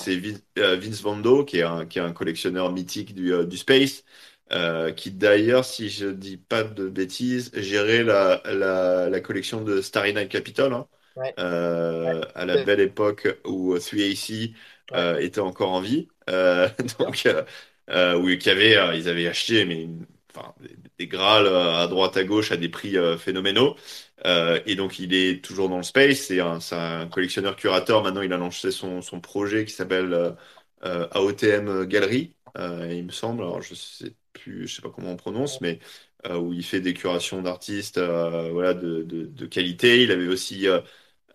euh, Vince Vando, qui est un, qui est un collectionneur mythique du, euh, du Space, euh, qui d'ailleurs, si je dis pas de bêtises, gérait la, la, la collection de Starry Night Capitol, hein, Ouais, ouais, euh, à la belle époque où 3AC ouais, euh, était encore en vie. Euh, donc, euh, euh, oui, qu'il y avait, euh, ils avaient acheté mais, enfin, des, Graals euh, à droite à gauche à des prix euh, phénoménaux. Euh, et donc, il est toujours dans le space. C'est un, collectionneur curateur. Maintenant, il a lancé son, son projet qui s'appelle euh, euh, AOTM Gallery, euh, il me semble. Alors, je sais plus, je sais pas comment on prononce, mais euh, où il fait des curations d'artistes, euh, voilà, de, de, de qualité. Il avait aussi euh,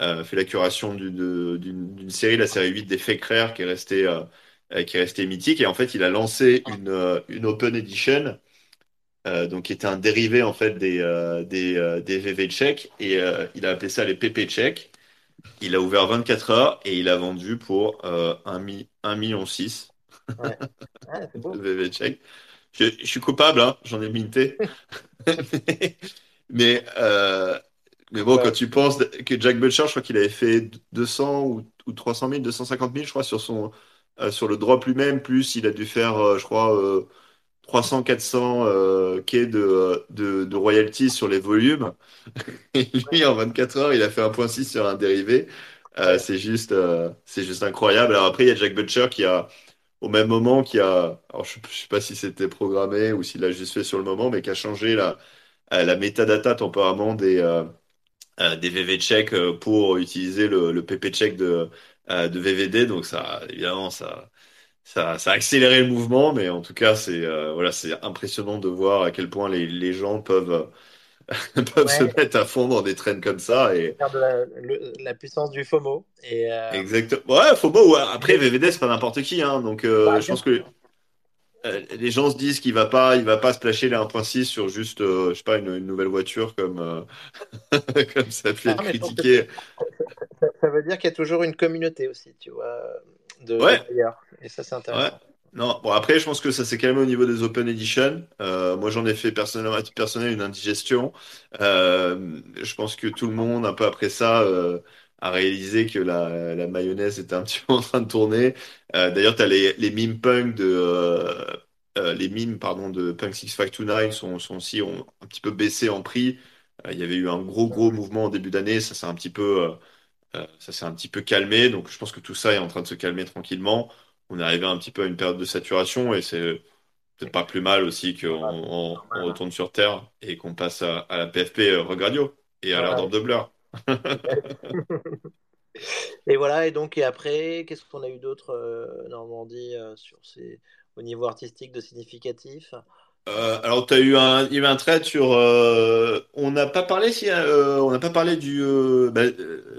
euh, fait la curation d'une série, la série 8 des Fake Rares, qui est restée, euh, euh, qui est restée mythique. Et en fait, il a lancé une, une Open Edition, euh, donc qui était un dérivé en fait des, des, des VV Check. Et il a appelé ça les PP Check. Il a ouvert 24 heures et il a vendu pour euh, 1, mi 1 million 6 Ouais, Ouais, c'est de beau. VV Check. Je, je suis coupable, hein, j'en ai minté. Mais, mais, euh, mais bon, quand tu penses que Jack Butcher, je crois qu'il avait fait 200 ou, ou 300 000, 250 000, je crois, sur son, euh, sur le drop lui-même, plus il a dû faire, euh, je crois, euh, 300, 400 euh, K de, de, de royalties sur les volumes. Et lui, en 24 heures, il a fait 1.6 sur un dérivé. Euh, c'est juste, c'est juste incroyable. Alors après, il y a Jack Butcher qui a, au même moment, qui a, alors je ne sais pas si c'était programmé ou s'il l'a juste fait sur le moment, mais qui a changé la, la metadata temporairement des, des VV check euh, pour utiliser le, le PP check de, euh, de VVD. Donc ça, évidemment, ça, ça, ça a accéléré le mouvement, mais en tout cas, c'est euh, voilà, c'est impressionnant de voir à quel point les, les gens peuvent, peuvent se mettre à fond dans des trends comme ça. Et regarde la, le- la puissance du FOMO. Et, euh, exactement. Ouais, ouais. Après, VVD, c'est pas n'importe qui, hein. Donc, euh, bah, je pense que euh, les gens se disent qu'il va pas, il va pas se placer les 1.6 sur juste, euh, je sais pas, une, une nouvelle voiture comme, euh, comme ça Ah, être critiqué. ça, ça veut dire qu'il y a toujours une communauté aussi, tu vois, de, Ouais. Et ça, c'est ouais. intéressant. Non, bon après je pense que ça s'est calmé au niveau des Open Edition. Euh, moi j'en ai fait personnellement personnel une indigestion. Euh, je pense que tout le monde un peu après ça euh, a réalisé que la, la mayonnaise était un petit peu en train de tourner. Euh, d'ailleurs t'as les les meme punk de euh, euh, les mimes pardon de Punk 6529 sont sont aussi ont un petit peu baissé en prix. Euh, il y avait eu un gros gros mouvement au début d'année, ça s'est un petit peu euh, ça s'est un petit peu calmé, donc je pense que tout ça est en train de se calmer tranquillement. On est arrivé un petit peu à une période de saturation et c'est peut-être pas plus mal aussi qu'on Normal, on, on normal. retourne sur Terre et qu'on passe à, à la PFP euh, Regradio et à d'Orbe de Blur. Et voilà, et donc, et après, qu'est-ce qu'on a eu d'autre, euh, Normandie, euh, sur ces, au niveau artistique de significatif? Euh, alors, t'as eu un, il y a eu un trade sur. euh, on n'a pas parlé si, euh, on n'a pas parlé du. bah,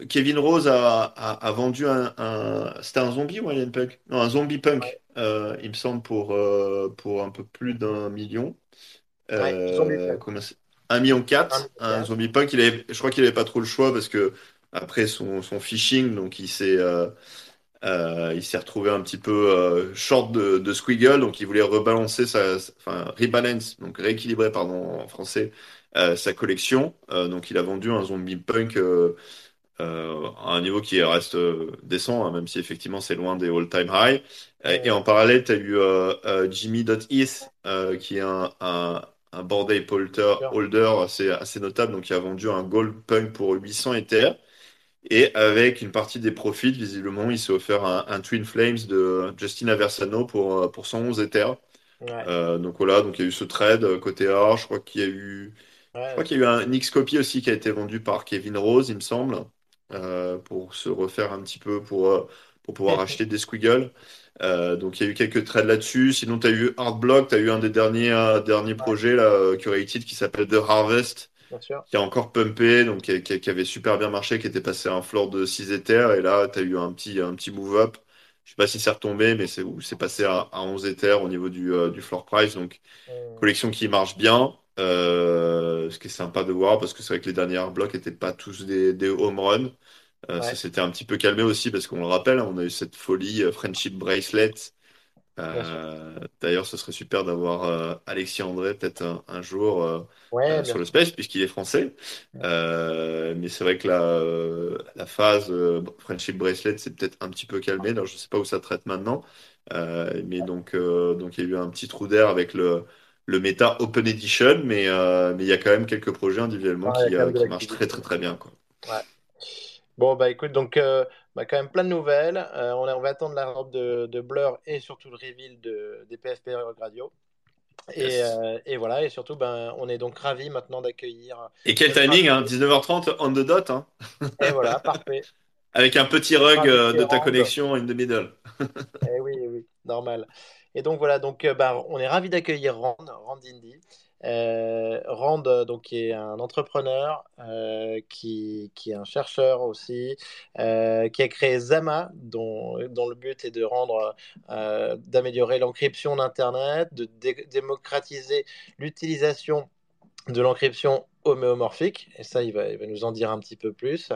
Kevin Rose a, a, a vendu un, un- c'était un zombie ou un alien punk? Non, un zombie punk. Ouais, il me semble pour pour un peu plus d'un million. ouais, Zombie Punk. Combien c'est? 1 million Un 4, million un zombie punk. Il avait, je crois qu'il avait pas trop le choix parce que après son, son phishing, donc il s'est euh, euh, il s'est retrouvé un petit peu euh, short de, de Squiggle, donc il voulait rebalancer sa, sa- enfin rebalance, donc rééquilibrer pardon en français sa collection. Donc il a vendu un zombie punk à un niveau qui reste décent, hein, même si effectivement c'est loin des all-time high. Et, Mm, en parallèle, tu as eu euh, qui est un, un, un board ape holder, assez, assez notable, donc qui a vendu un gold punk pour 800 Ether. Et avec une partie des profits, visiblement, il s'est offert un, un Twin Flames de Justin Aversano pour, euh, pour 111 Ether. Ouais, Euh, donc voilà, donc il y a eu ce trade euh, côté art. Je crois qu'il y a eu je crois qu'il y a eu un X-Copy aussi qui a été vendu par Kevin Rose, il me semble, euh, pour se refaire un petit peu pour, pour pouvoir acheter des Squiggle. Euh, donc il y a eu quelques trades là-dessus. Sinon, tu as eu Artblock, tu as eu un des derniers, euh, derniers ouais, projets là, euh, curated qui s'appelle The Harvest, qui a encore pumpé, donc qui, qui- qui avait super bien marché, qui était passé à un floor de 6 Ethers. Et là, tu as eu un petit, un petit move-up. Je sais pas si c'est retombé, mais c'est c'est passé à, à 11 Ethers au niveau du, euh, du floor price. Donc Mm, collection qui marche bien, ce qui est sympa de voir parce que c'est vrai que les derniers blocs n'étaient pas tous des, des home runs. Euh, ça s'était un petit peu calmé aussi parce qu'on le rappelle, hein, on a eu cette folie euh, Friendship Bracelet Euh, d'ailleurs, ce serait super d'avoir euh, Alexis André peut-être un, jour Ouais, sur le. Space, puisqu'il est français. Mais c'est vrai que la, la phase Friendship Bracelet s'est peut-être un petit peu calmée. Alors, je ne sais pas où ça traite maintenant. mais donc, donc, il y a eu un petit trou d'air avec le, le Meta Open Edition, mais, mais il y a quand même quelques projets individuellement Ouais, qui, qui marchent très, très, très bien, quoi. Bon, bah écoute, donc, euh, bah, quand même plein de nouvelles. Euh, on, va attendre la robe de, de Blur et surtout le reveal de, des PFP Radio. Et, euh, et voilà, et surtout, ben, on est donc ravis maintenant d'accueillir Et quel timing, hein, invité. 19h30 on the dot, hein, Et voilà, parfait. avec un petit rug de ta connexion in the middle. Eh oui, oui, normal. Et donc voilà, donc bah, on est ravi d'accueillir Rand, Rand Indy. Euh, Rand, euh, donc, qui est un entrepreneur, euh, qui, qui est un chercheur aussi, euh, qui a créé Zama, dont, dont le but est de rendre, d'améliorer l'encryption d'Internet, de dé- démocratiser l'utilisation de l'encryption homéomorphique, et ça, il va, nous en dire un petit peu plus.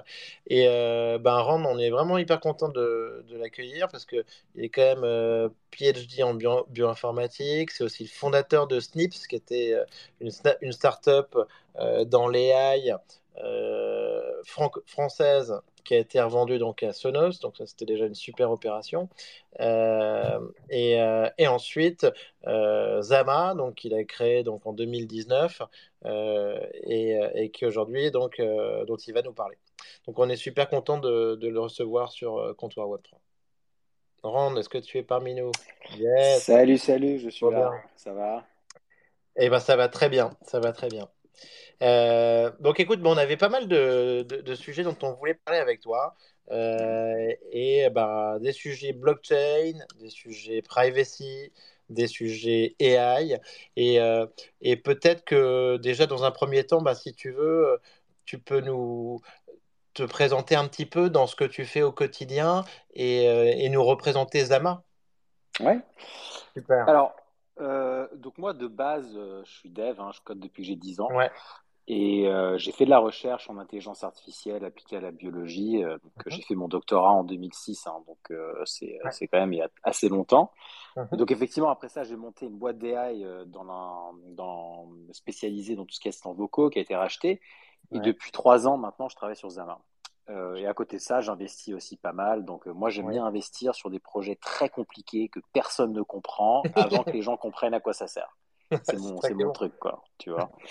Et euh, ben, Rand, on est vraiment hyper content de, l'accueillir parce qu'il est quand même euh, PhD en bio- bioinformatique, c'est aussi le fondateur de Snips, qui était euh, une, une start-up dans l'AI française qui a été revendue donc à Sonos, donc ça c'était déjà une super opération. Euh, et, euh, et ensuite, euh, Zama, donc il a créé donc en 2019 euh, et, et qui aujourd'hui donc dont il va nous parler. Donc on est super content de, de le recevoir sur Comptoir Web3. Rand, est-ce que tu es parmi nous? Yes, Salut, salut, je suis là. bien. Ça va? Eh ben ça va très bien, ça va très bien. Euh, donc écoute, bon, on avait pas mal de, de- de sujets dont on voulait parler avec toi. Euh, et ben, des sujets blockchain, des sujets privacy, des sujets AI. Et, euh, et peut-être que déjà dans un premier temps, bah, si tu veux, tu peux nous te présenter un petit peu dans ce que tu fais au quotidien et, euh, et nous représenter Zama. Ouais. Super. Alors, euh, donc moi, de base, euh, je suis dev, hein, je code depuis que j'ai 10 ans. Ouais. Et euh, j'ai fait de la recherche en intelligence artificielle appliquée à la biologie. Mhm. j'ai fait mon doctorat en 2006, hein, donc c'est Ouais. quand même il y a assez longtemps. Mhm. donc, effectivement, après ça, j'ai monté une boîte d'AI dans la, dans, spécialisée dans tout ce qui est assistants vocaux qui a été racheté. Et Ouais. depuis trois ans maintenant, je travaille sur Zama. Euh, et à côté de ça, j'investis aussi pas mal. Donc, euh, moi, j'aime Ouais. bien investir sur des projets très compliqués que personne ne comprend avant que les gens comprennent à quoi ça sert. C'est mon, truc, quoi. Tu vois.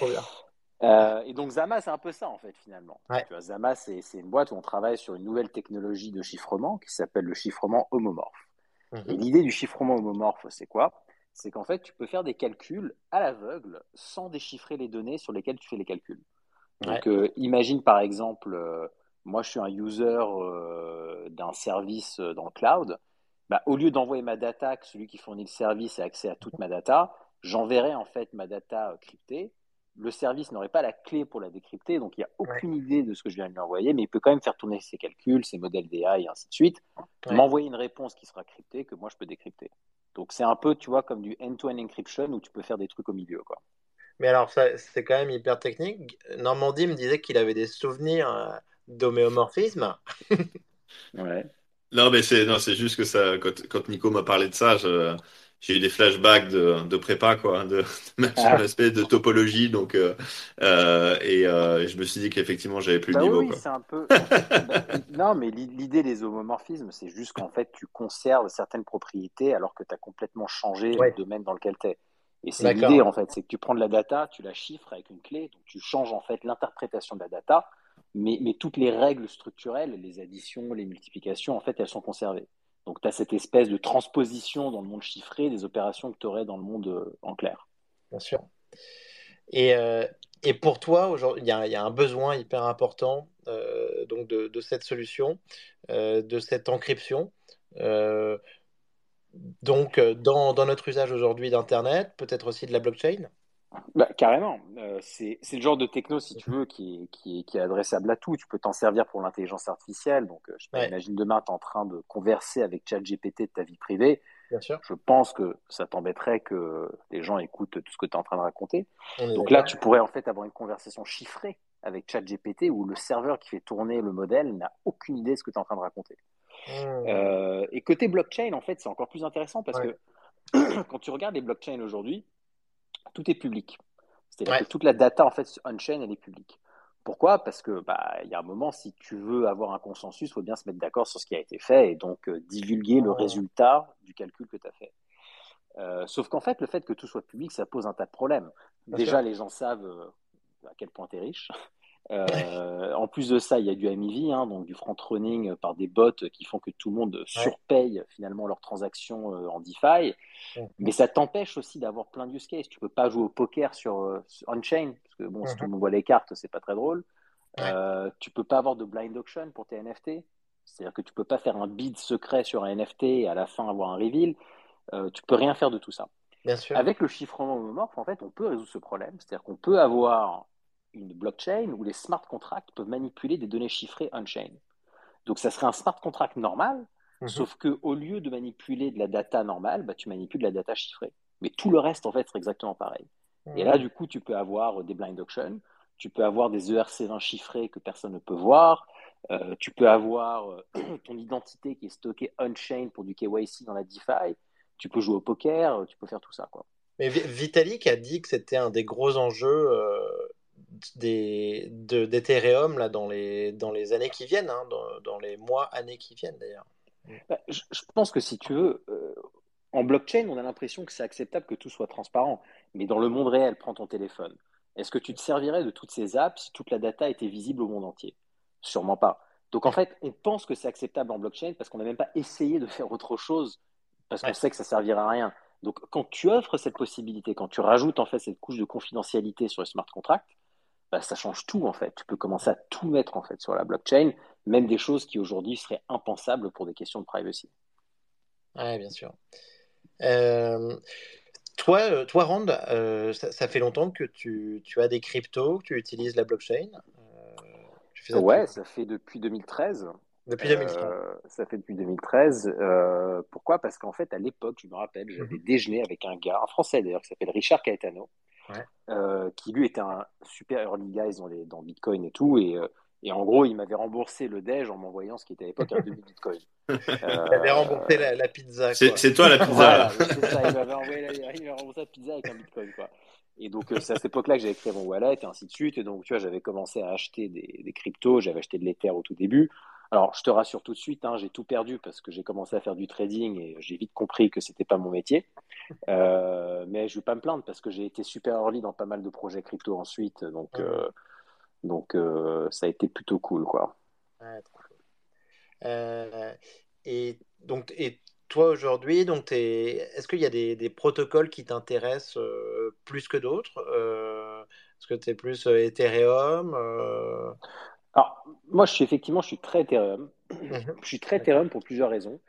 Euh, et donc Zama, c'est un peu ça en fait finalement. Ouais. Tu vois, Zama, c'est une boîte où on travaille sur une nouvelle technologie de chiffrement qui s'appelle le chiffrement homomorphe. Et Mhm. l'idée du chiffrement homomorphe, c'est quoi? C'est qu'en fait, tu peux faire des calculs à l'aveugle sans déchiffrer les données sur lesquelles tu fais les calculs. Donc, imagine par exemple, moi je suis un user euh, d'un service euh, dans le cloud. Bah, au lieu d'envoyer ma data, que celui qui fournit le service ait accès à toute ma data, j'enverrai en fait ma data euh, cryptée. Le service n'aurait pas la clé pour la décrypter, donc il n'y a Ouais. aucune idée de ce que je viens de lui envoyer, mais il peut quand même faire tourner ses calculs, ses modèles d'AI et ainsi de suite, Ouais. m'envoyer une réponse qui sera cryptée que moi je peux décrypter. Donc c'est un peu, tu vois, comme du end-to-end encryption où tu peux faire des trucs au milieu, quoi. Mais alors, c'est quand même hyper technique. Normandie me disait qu'il avait des souvenirs d'homéomorphisme. Ouais. Non, mais c'est non, c'est juste que ça, quand, quand Nico m'a parlé de ça, je- j'ai eu des flashbacks de, de prépa, quoi, de, de Ah, l'aspect de topologie, donc euh, euh, et, euh, et je me suis dit qu'effectivement j'avais plus le bah oui, niveau, oui, quoi. c'est un peu. non, mais l'i- l'idée des homomorphismes, c'est juste qu'en fait, tu conserves certaines propriétés alors que tu as complètement changé le domaine dans lequel tu es. Et c'est d'accord. l'idée, en fait, c'est que tu prends de la data, tu la chiffres avec une clé, donc tu changes en fait l'interprétation de la data, mais, toutes les règles structurelles, les additions, les multiplications, en fait, elles sont conservées. Donc tu as cette espèce de transposition dans le monde chiffré des opérations que tu aurais dans le monde euh, en clair. Bien sûr. Et, euh, pour toi, il y a, un besoin hyper important euh, donc de, cette solution, de cette encryption. Donc, dans notre usage aujourd'hui d'Internet, peut-être aussi de la blockchain? Bah, carrément. Euh, c'est le genre de techno, si tu veux, qui est, qui est, qui est adressable à tout. Tu peux t'en servir pour l'intelligence artificielle. Donc, euh, je pas, Ouais, imagine demain, tu es en train de converser avec ChatGPT de ta vie privée. bien sûr, Je pense que ça t'embêterait que les gens écoutent tout ce que tu es en train de raconter. Donc là, tu pourrais en fait avoir une conversation chiffrée avec ChatGPT où le serveur qui fait tourner le modèle n'a aucune idée de ce que tu es en train de raconter. Hmm, Euh, et côté blockchain, en fait, c'est encore plus intéressant parce ouais, que quand tu regardes les blockchains aujourd'hui, tout est public. C'est-à-dire que toute la data en fait on-chain, elle est publique. Pourquoi? Parce que bah il y a un moment, si tu veux avoir un consensus, il faut bien se mettre d'accord sur ce qui a été fait et donc euh, divulguer le résultat du calcul que tu as fait. Euh, sauf qu'en fait, le fait que tout soit public, ça pose un tas de problèmes. Déjà, les gens savent euh, à quel point tu es riche. Euh, en plus de ça, il y a du MEV, hein, donc du front-running par des bots qui font que tout le monde surpaye finalement leurs transactions en DeFi. Mais ça t'empêche aussi d'avoir plein de use cases. Tu peux pas jouer au poker sur, on-chain, parce que bon, si tout le monde voit les cartes, c'est pas très drôle. tu peux pas avoir de blind auction pour tes NFT. C'est-à-dire que tu peux pas faire un bid secret sur un NFT et à la fin avoir un reveal. Euh, tu peux rien faire de tout ça. Bien sûr. Avec le chiffrement homomorphe, en fait, on peut résoudre ce problème. C'est-à-dire qu'on peut avoir une blockchain où les smart contracts peuvent manipuler des données chiffrées on-chain. Donc, ça serait un smart contract normal, mhm. sauf que au lieu de manipuler de la data normale, bah, tu manipules de la data chiffrée. Mais tout le reste, en fait, serait exactement pareil. Et là, mhm. du coup, tu peux avoir des blind auctions, tu peux avoir des ERC20 chiffrés que personne ne peut voir, euh, tu peux avoir euh, ton identité qui est stockée on-chain pour du KYC dans la DeFi, tu peux jouer au poker, tu peux faire tout ça. Quoi. Mais Vitalik a dit que c'était un des gros enjeux euh, d'Ethereum là, dans, les, dans les années qui viennent, hein, dans, les mois, années qui viennent d'ailleurs. Bah, je, pense que si tu veux, euh, en blockchain, on a l'impression que c'est acceptable que tout soit transparent. Mais dans le monde réel, prends ton téléphone. Est-ce que tu te servirais de toutes ces apps si toute la data était visible au monde entier? Sûrement pas. Donc en fait, on pense que c'est acceptable en blockchain parce qu'on n'a même pas essayé de faire autre chose parce qu'on sait que ça servira à rien. Donc, quand tu offres cette possibilité, quand tu rajoutes en fait cette couche de confidentialité sur les smart contracts, bah, ça change tout en fait. Tu peux commencer à tout mettre en fait sur la blockchain, même des choses qui aujourd'hui seraient impensables pour des questions de privacy. Oui, bien sûr. Euh, toi, euh, toi, Rand, euh, ça, fait longtemps que tu, tu, as des cryptos, que tu utilises la blockchain. ouais, ça fait depuis 2013. Depuis 2013. Euh, ça fait depuis 2013. Euh, pourquoi? Parce qu'en fait, à l'époque, je me rappelle, j'avais mhm. déjeuné avec un gars, un Français d'ailleurs, qui s'appelle Richard Caetano, euh, qui lui était un super early guy dans, les, dans Bitcoin et tout. Et, et en gros, il m'avait remboursé le déj en m'envoyant ce qui était à l'époque un demi Bitcoin. il avait remboursé la, pizza. C'est toi la pizza. il m'avait remboursé la pizza avec un Bitcoin. Quoi. Et donc, c'est à cette époque-là que j'avais créé mon wallet et ainsi de suite. Et donc, tu vois, j'avais commencé à acheter des, des cryptos. J'avais acheté de l'Ether au tout début. Alors, je te rassure tout de suite, hein, j'ai tout perdu parce que j'ai commencé à faire du trading et j'ai vite compris que c'était pas mon métier. Euh, mais je vais pas me plaindre parce que j'ai été super early dans pas mal de projets crypto ensuite, donc euh, donc euh, ça a été plutôt cool, quoi. et donc, et toi aujourd'hui, donc est-ce qu'il y a des, des protocoles qui t'intéressent plus que d'autres Est-ce que tu es plus Ethereum alors, moi, je suis effectivement, je suis très Ethereum. Mhm. Je suis très Ethereum pour plusieurs raisons.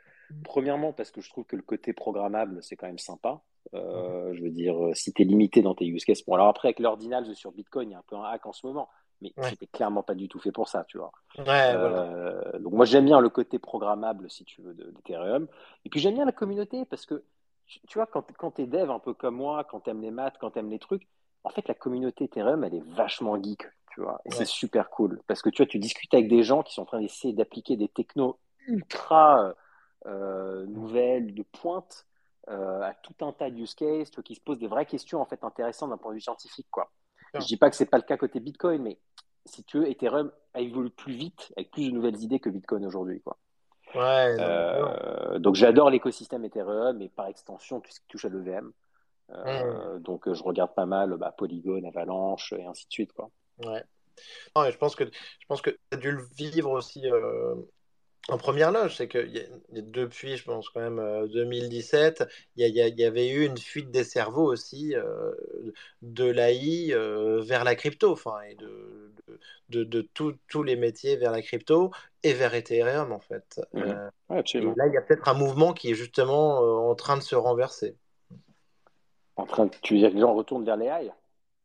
Premièrement, parce que je trouve que le côté programmable, c'est quand même sympa. Euh, mhm. je veux dire, si tu es limité dans tes use cases. Bon, alors après, avec l'ordinal sur Bitcoin, il y a un peu un hack en ce moment, mais c'était clairement pas du tout fait pour ça, tu vois. Euh, donc, moi, j'aime bien le côté programmable, si tu veux, d'Ethereum. Et puis, j'aime bien la communauté parce que, tu vois, quand, quand tu es dev un peu comme moi, quand tu aimes les maths, quand tu aimes les trucs, en fait, la communauté Ethereum, elle est vachement geek vois. Et c'est super cool parce que tu vois, tu discutes avec des gens qui sont en train d'essayer d'appliquer des technos ultra euh, nouvelles, de pointe, euh, à tout un tas de use cases, tu vois, qui se posent des vraies questions en fait intéressantes d'un point de vue scientifique, quoi. Je dis pas que c'est pas le cas côté Bitcoin, mais si tu veux, Ethereum a évolué plus vite avec plus de nouvelles idées que Bitcoin aujourd'hui, quoi. Ouais, euh, donc j'adore l'écosystème Ethereum et par extension tout ce qui touche à l'EVM. Donc je regarde pas mal bah, Polygon, Avalanche et ainsi de suite. Quoi. Ouais. Non, je pense que je pense que tu as dû le vivre aussi euh, en première loge. C'est que depuis, je pense quand même 2017, euh, il y, y, avait eu une fuite des cerveaux aussi euh, de l'AI vers la crypto, enfin, et de, de, de tous les métiers vers la crypto et vers Ethereum en fait. Mmh. là, il y a peut-être un mouvement qui est justement en train de se renverser. En train, tu veux dire que les gens retournent vers l'AI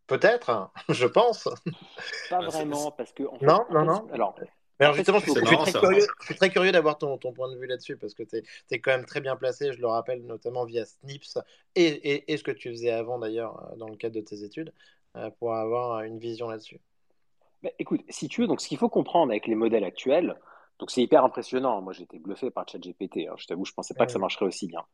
Peut-être, hein, je pense. Pas vraiment, parce que. non, non, non. Alors, justement, je, suis très curieux, d'avoir ton, ton, point de vue là-dessus parce que tu es, quand même très bien placé, je le rappelle, notamment via Snips et, et, ce que tu faisais avant d'ailleurs euh, dans le cadre de tes études euh, pour avoir une vision là-dessus. Bah, écoute, si tu veux, donc ce qu'il faut comprendre avec les modèles actuels, donc c'est hyper impressionnant. Moi, j'étais bluffé par ChatGPT. Hein, je t'avoue, je pensais pas que ça marcherait aussi bien.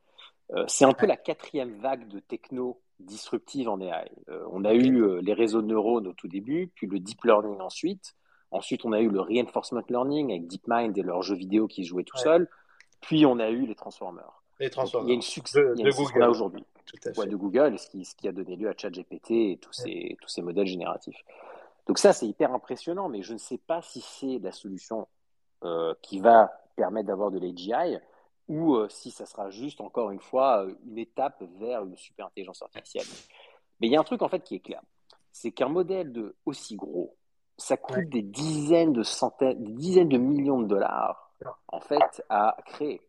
c'est un peu la quatrième vague de techno disruptive en AI. on a eu les réseaux de neurones au tout début, puis le deep learning ensuite. Ensuite, on a eu le reinforcement learning avec DeepMind et leurs jeux vidéo qui jouaient tout seuls. Puis, on a eu les transformers. Les transformers. il y a une succès de, Google aujourd'hui. de Google, ce qui, ce qui, a donné lieu à ChatGPT et tous, ces, tous ces modèles génératifs. Donc ça, c'est hyper impressionnant, mais je ne sais pas si c'est la solution euh, qui va permettre d'avoir de l'AGI ou euh, si ça sera juste, encore une fois, euh, une étape vers une super intelligence artificielle. Mais il y a un truc, en fait, qui est clair. C'est qu'un modèle de aussi gros, ça coûte des dizaines de centaines, des dizaines de millions de dollars, en fait, à créer.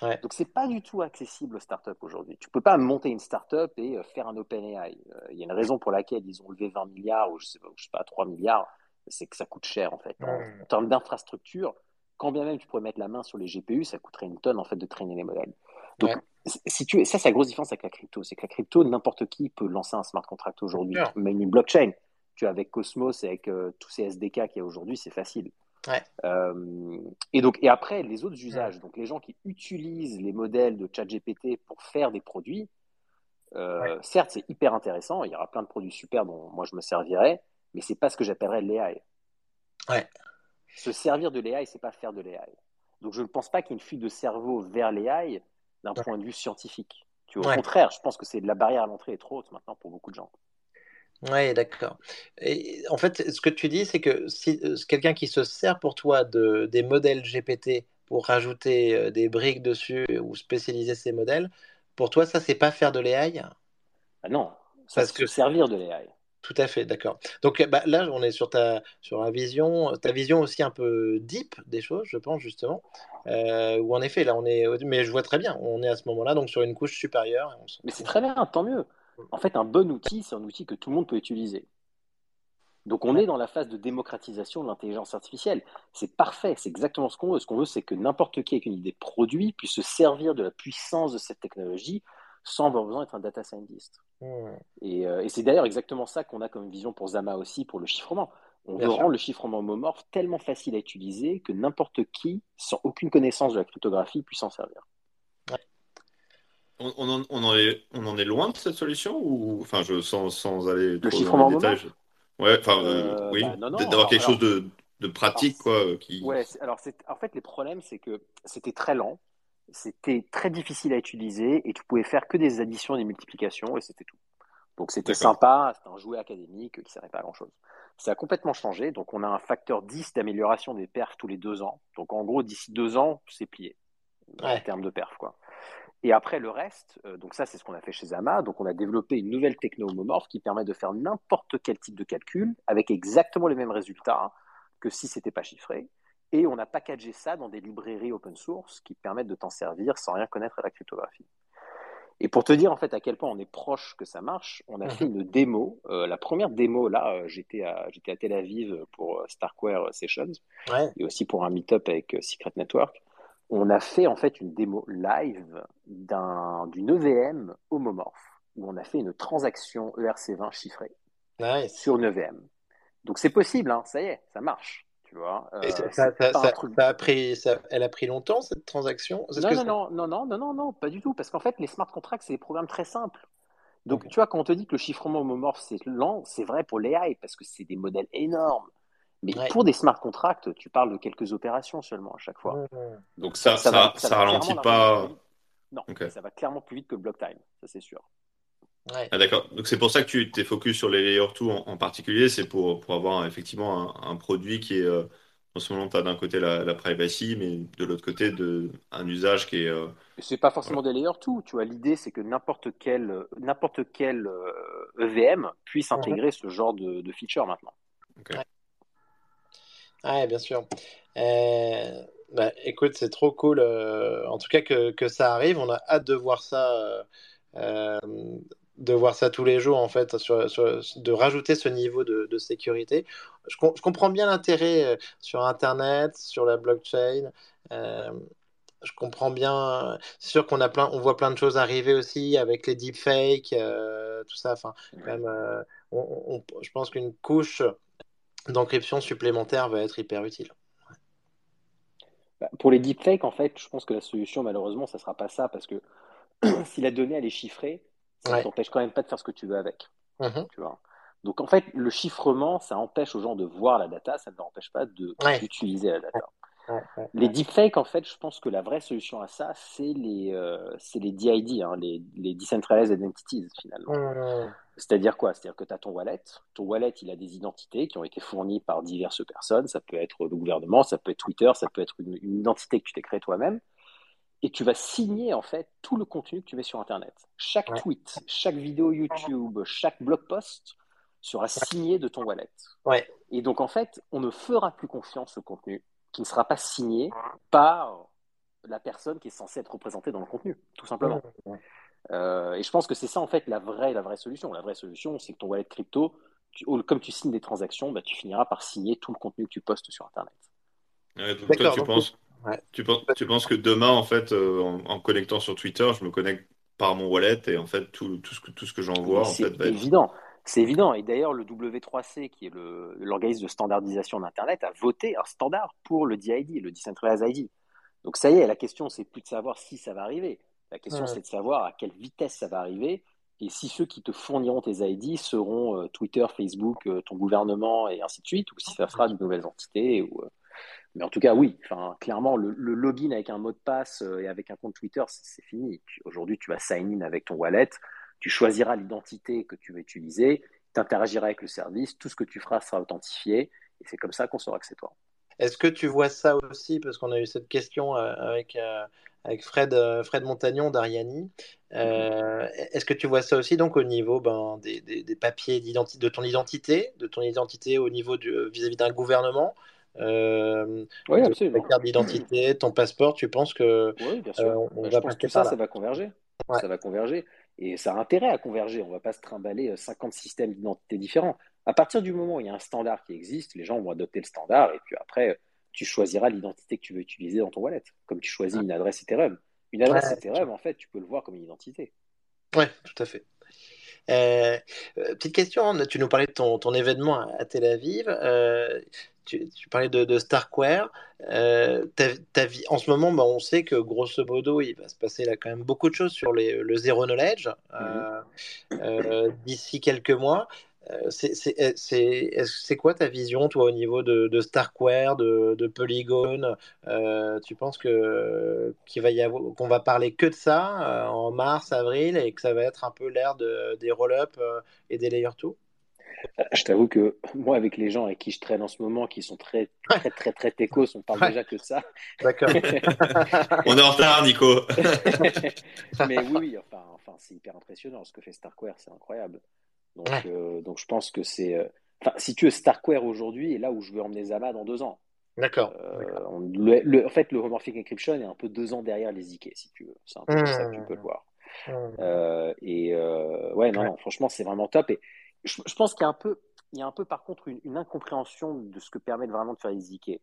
Donc, Donc, c'est pas du tout accessible aux startups aujourd'hui. Tu peux pas monter une startup et euh, faire un OpenAI. Il y a une raison pour laquelle ils ont levé 20 milliards ou je sais pas, je sais pas 3 milliards, c'est que ça coûte cher en fait. En, termes d'infrastructure, quand bien même tu pourrais mettre la main sur les GPU, ça coûterait une tonne en fait de traîner les modèles. Donc, si tu, ça, c'est la grosse différence avec la crypto. C'est que la crypto, n'importe qui peut lancer un smart contract aujourd'hui, même une blockchain. Tu avec Cosmos et avec euh, tous ces SDK qu'il y a aujourd'hui, c'est facile. Euh, et donc, et après, les autres usages, donc les gens qui utilisent les modèles de ChatGPT pour faire des produits, euh, certes, c'est hyper intéressant. Il y aura plein de produits super dont moi je me servirais, mais c'est pas ce que j'appellerais l'AI. Ouais. Se servir de l'AI, c'est pas faire de l'AI. Donc, je ne pense pas qu'il y ait une fuite de cerveau vers l'AI d'un point de vue scientifique. Tu au contraire, je pense que c'est la barrière à l'entrée est trop haute maintenant pour beaucoup de gens. Oui, d'accord. Et en fait, ce que tu dis, c'est que si euh, quelqu'un qui se sert pour toi de, des modèles GPT pour rajouter euh, des briques dessus ou spécialiser ces modèles, pour toi, ça, c'est pas faire de l'AI ah Non, ça Parce que servir de l'AI. Tout à fait, d'accord. Donc bah, là, on est sur ta, sur la vision, ta vision aussi un peu deep des choses, je pense justement. Euh, où en effet, là, on est, mais je vois très bien, on est à ce moment-là, donc sur une couche supérieure. Mais c'est très bien, tant mieux. En fait, un bon outil, c'est un outil que tout le monde peut utiliser. Donc on est dans la phase de démocratisation de l'intelligence artificielle. C'est parfait, c'est exactement ce qu'on veut. Ce qu'on veut, c'est que n'importe qui avec une idée produit puisse se servir de la puissance de cette technologie sans avoir besoin d'être un data scientist. Euh, et, c'est d'ailleurs exactement ça qu'on a comme vision pour Zama aussi, pour le chiffrement. On veut rendre le chiffrement homomorphe tellement facile à utiliser que n'importe qui, sans aucune connaissance de la cryptographie, puisse s'en servir. On, en, est, on en est loin de cette solution ou enfin je sans, sans aller trop le dans les détails. Ouais, enfin euh, euh, oui, bah, d'avoir quelque chose de, de pratique quoi. Qui... Ouais, alors en fait les problèmes c'est que c'était très lent, c'était très difficile à utiliser et tu pouvais faire que des additions et des multiplications et c'était tout. Donc c'était sympa, c'était un jouet académique qui ne servait pas à grand chose. Ça a complètement changé, donc on a un facteur 10 d'amélioration des perfs tous les deux ans. Donc en gros d'ici deux ans c'est plié en termes de perfs quoi. Et après le reste, euh, donc ça c'est ce qu'on a fait chez Zama, donc on a développé une nouvelle techno homomorphe qui permet de faire n'importe quel type de calcul avec exactement les mêmes résultats que si c'était pas chiffré. Et on a packagé ça dans des librairies open source qui permettent de t'en servir sans rien connaître à la cryptographie. Et pour te dire en fait à quel point on est proche que ça marche, on a fait mhm. une démo. Euh, la première démo là, euh, j'étais à, j'étais à Tel Aviv pour Starkware Sessions et aussi pour un meetup avec Secret Network on a fait en fait une démo live d'une EVM homomorphe où on a fait une transaction ERC20 chiffrée sur une EVM. Donc c'est possible, hein, ça y est, ça marche. Tu vois, euh, ça, a pris, elle a pris longtemps cette transaction? Non non, non, non, non, non, non, non, pas du tout, parce qu'en fait les smart contracts c'est des programmes très simples. Donc tu vois, quand on te dit que le chiffrement homomorphe c'est lent, c'est vrai pour l'AI parce que c'est des modèles énormes. Mais pour des smart contracts, tu parles de quelques opérations seulement à chaque fois. Donc ça, ça, ça, ralentit pas. Non, ça va clairement plus vite que le block time, ça c'est sûr. Ah, D'accord. Donc c'est pour ça que tu t'es focus sur les layer 2 en, particulier, c'est pour, pour, avoir effectivement un, produit qui est euh, en ce moment tu as d'un côté la, privacy, mais de l'autre côté de, un usage qui est. Euh, c'est pas forcément des layer 2, tu vois. L'idée c'est que n'importe quel n'importe quel EVM euh, e puisse intégrer ce genre de, de feature maintenant. Okay. Ah, bien sûr. Euh, bah, écoute, c'est trop cool. Euh, en tout cas, que, que, ça arrive. On a hâte de voir ça, euh, de voir ça tous les jours, en fait, de rajouter ce niveau de, sécurité. Je, comprends bien l'intérêt sur Internet, sur la blockchain. je comprends bien. C'est sûr qu'on a plein, on voit plein de choses arriver aussi avec les deepfakes, tout ça. Enfin, je pense qu'une couche d'encryption supplémentaire va être hyper utile. Bah, pour les deepfakes, en fait, je pense que la solution, malheureusement, ça ne sera pas ça, parce que si la donnée elle est chiffrée, ça Ouais. t'empêche quand même pas de faire ce que tu veux avec. Mhm. Tu vois. Donc en fait, le chiffrement, ça empêche aux gens de voir la data, ça ne leur empêche pas de- Ouais. d'utiliser la data. Ouais, Les deepfakes, en fait, je pense que la vraie solution à ça, c'est les, euh, les DID, hein, les, les Decentralized Identities, finalement. Mhm. C'est-à-dire quoi? C'est-à-dire que tu as ton wallet. Ton wallet, il a des identités qui ont été fournies par diverses personnes. Ça peut être le gouvernement, ça peut être Twitter, ça peut être une, une identité que tu t'es créée toi-même. Et tu vas signer, en fait, tout le contenu que tu mets sur Internet. Chaque Ouais. tweet, chaque vidéo YouTube, chaque blog post sera signé de ton wallet. Ouais. Et donc, en fait, on ne fera plus confiance au contenu qui ne sera pas signé par la personne qui est censée être représentée dans le contenu, tout simplement. Euh, et je pense que c'est ça, en fait, la vraie, la vraie solution. La vraie solution, c'est que ton wallet crypto, tu- comme tu signes des transactions, bah, tu finiras par signer tout le contenu que tu postes sur Internet. Ouais, donc toi, D'accord, tu donc- penses, Ouais. tu penses, tu penses que demain, en fait, euh, en, en connectant sur Twitter, je me connecte par mon wallet et en fait, tout, tout ce que, tout ce que j'envoie, en fait, va être. évident. C'est évident. Et d'ailleurs, le W3C, qui est l'organisme de standardisation d'Internet, a voté un standard pour le DID, le Decentralized ID. Donc ça y est, la question, c'est plus de savoir si ça va arriver. La question, Ouais. c'est de savoir à quelle vitesse ça va arriver et si ceux qui te fourniront tes ID seront euh, Twitter, Facebook, euh, ton gouvernement et ainsi de suite, ou si ça sera de nouvelles entités. Ou, euh, Mais en tout cas, oui. Enfin, clairement, le, le login avec un mot de passe euh, et avec un compte Twitter, c'est fini. Aujourd'hui, tu vas sign in avec ton wallet, tu choisiras l'identité que tu veux utiliser, tu interagiras avec le service, tout ce que tu feras sera authentifié, et c'est comme ça qu'on saura que c'est toi. Est-ce que tu vois ça aussi, parce qu'on a eu cette question euh, avec, euh, avec Fred, Fred Montagnon d'Ariani, euh, est-ce que tu vois ça aussi donc au niveau ben, des, des- des papiers de ton identité, de ton identité au niveau vis-à-vis d'un gouvernement, euh, Oui, de ta absolument. carte d'identité, ton passeport, tu penses que Oui, bien sûr. euh, on Bah, va je pense que tout ça, ça va converger. Ouais. Ça va converger. Et ça a intérêt à converger. On ne va pas se trimballer euh, 50 systèmes d'identité différents. À partir du moment où il y a un standard qui existe, les gens vont adopter le standard et puis après, tu choisiras l'identité que tu veux utiliser dans ton wallet, comme tu choisis une adresse Ethereum. Une adresse Ouais, Ethereum, en fait, tu peux le voir comme une identité. Ouais, tout à fait. Euh, euh, petite question, hein, tu nous parlais de ton, ton événement à, à Tel Aviv. euh, tu, parlais de, de Starkware. Euh, ta, vie, en ce moment, bah, on sait que grosso modo, il va se passer là quand même beaucoup de choses sur le zéro knowledge euh, euh, d'ici quelques mois. C'est quoi ta vision, toi, au niveau de, de Starkware, de, de Polygon? Tu penses que qu'on va parler que de ça en mars, avril, et que ça va être un peu l'ère de, des roll-up et des layer 2? Je t'avoue que moi, avec les gens avec qui je traîne en ce moment, qui sont très, très, très, très techos, on parle Ouais. déjà que de ça. D'accord. On est en retard, Nico. Mais oui, oui, enfin, enfin c'est hyper impressionnant ce que fait Starkware, c'est incroyable. Donc, Ouais. euh, donc je pense que c'est. euh, Enfin, si tu veux, Starkware aujourd'hui est là où je veux emmener Zama dans deux ans. D'accord. Euh, en fait, le homomorphic encryption est un peu deux ans derrière les IK, si tu veux. C'est un peu comme ça que tu peux le voir. Mmh. Euh, et euh, ouais, non, Ouais. non, franchement, c'est vraiment top. Et je, je pense qu'il y a un peu, il y a un peu par contre une, une incompréhension de ce que permettent vraiment de faire les IK.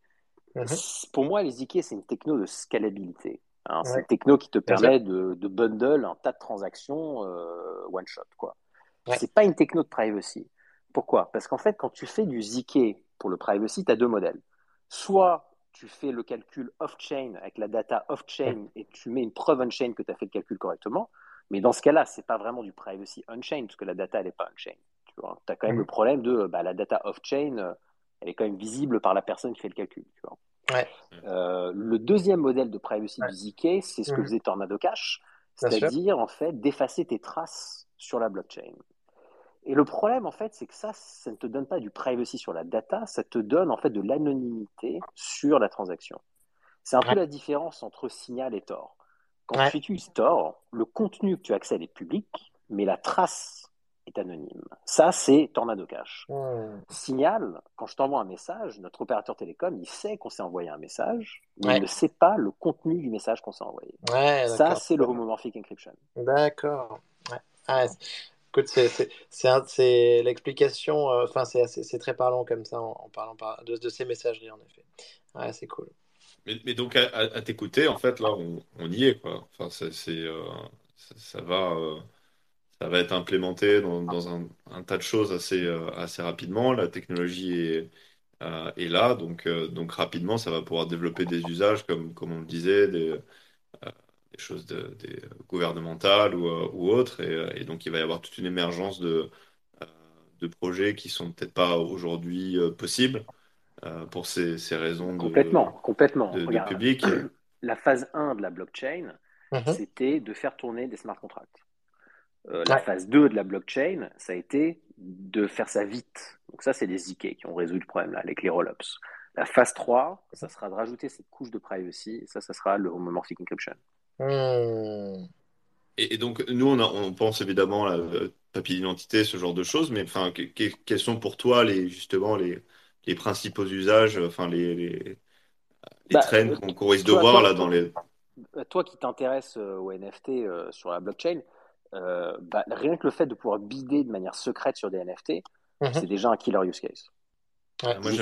Mhm. Pour moi, les IK, c'est une techno de scalabilité. hein. C'est une techno qui te permet de, de bundle un tas de transactions euh, one shot. quoi. Ouais. C'est pas une techno de privacy. Pourquoi? Parce qu'en fait, quand tu fais du ZK pour le privacy, tu as deux modèles. Soit tu fais le calcul off-chain avec la data off-chain et tu mets une preuve on-chain que tu as fait le calcul correctement. Mais dans ce cas-là, c'est pas vraiment du privacy on-chain parce que la data, elle n'est pas on-chain. Tu vois, as quand même Mhm. le problème de bah, la data off-chain, euh, elle est quand même visible par la personne qui fait le calcul. Tu vois. Ouais. Euh, le deuxième modèle de privacy Ouais. du ZK, c'est ce que Mhm. faisait Tornado Cash, c'est-à-dire en fait d'effacer tes traces sur la blockchain. Et le problème, en fait, c'est que ça, ça ne te donne pas du privacy sur la data, ça te donne en fait de l'anonymité sur la transaction. C'est un Ouais. peu la différence entre Signal et Tor. Quand tu utilises Tor, le contenu que tu accèdes est public, mais la trace est anonyme. Ça, c'est Tornado Cash. Mmh. Signal, quand je t'envoie un message, notre opérateur télécom, il sait qu'on s'est envoyé un message, mais Ouais. il ne sait pas le contenu du message qu'on s'est envoyé. Ouais, Ça, c'est le homomorphic encryption. D'accord. Ouais. Ah, écoute, c'est c'est- c'est un- c'est l'explication, euh, enfin, c'est très parlant comme ça en, en parlant par- de, de ces messageries, en effet. Ouais, c'est cool. Mais, mais donc, à, à- à t'écouter, en fait, là, on, on y est, quoi. Enfin, c'est, c'est, euh, ça, ça va, euh, ça va être implémenté dans, dans un, un tas de choses assez, euh, assez rapidement. La technologie est, euh, est là, donc, euh, donc rapidement, ça va pouvoir développer des usages, comme, comme on le disait, des, euh, des choses de, des gouvernementales ou, ou autres. Et, et, donc, il va y avoir toute une émergence de, de projets qui sont peut-être pas aujourd'hui possibles pour ces, ces, raisons complètement, de, complètement. de, de public. La phase 1 de la blockchain, Mhm. c'était de faire tourner des smart contracts. Euh, la phase 2 de la blockchain, ça a été de faire ça vite. Donc ça, c'est les ZK qui ont résolu le problème là, avec les rollups. La phase 3, ça sera de rajouter cette couche de privacy. Et ça, ça sera le homomorphic encryption. Hmm. Et, et, donc, nous, on, a, on pense évidemment à la papier d'identité, ce genre de choses, mais enfin, que, que, quels sont pour toi les, justement les, les principaux usages, enfin, les, les, les bah, trends qu'on qu risque de voir toi, là dans les. Toi qui t'intéresses au NFT euh, sur la blockchain, euh, bah, rien que le fait de pouvoir bider de manière secrète sur des NFT, mm -hmm. c'est déjà un killer use case. Ouais, moi,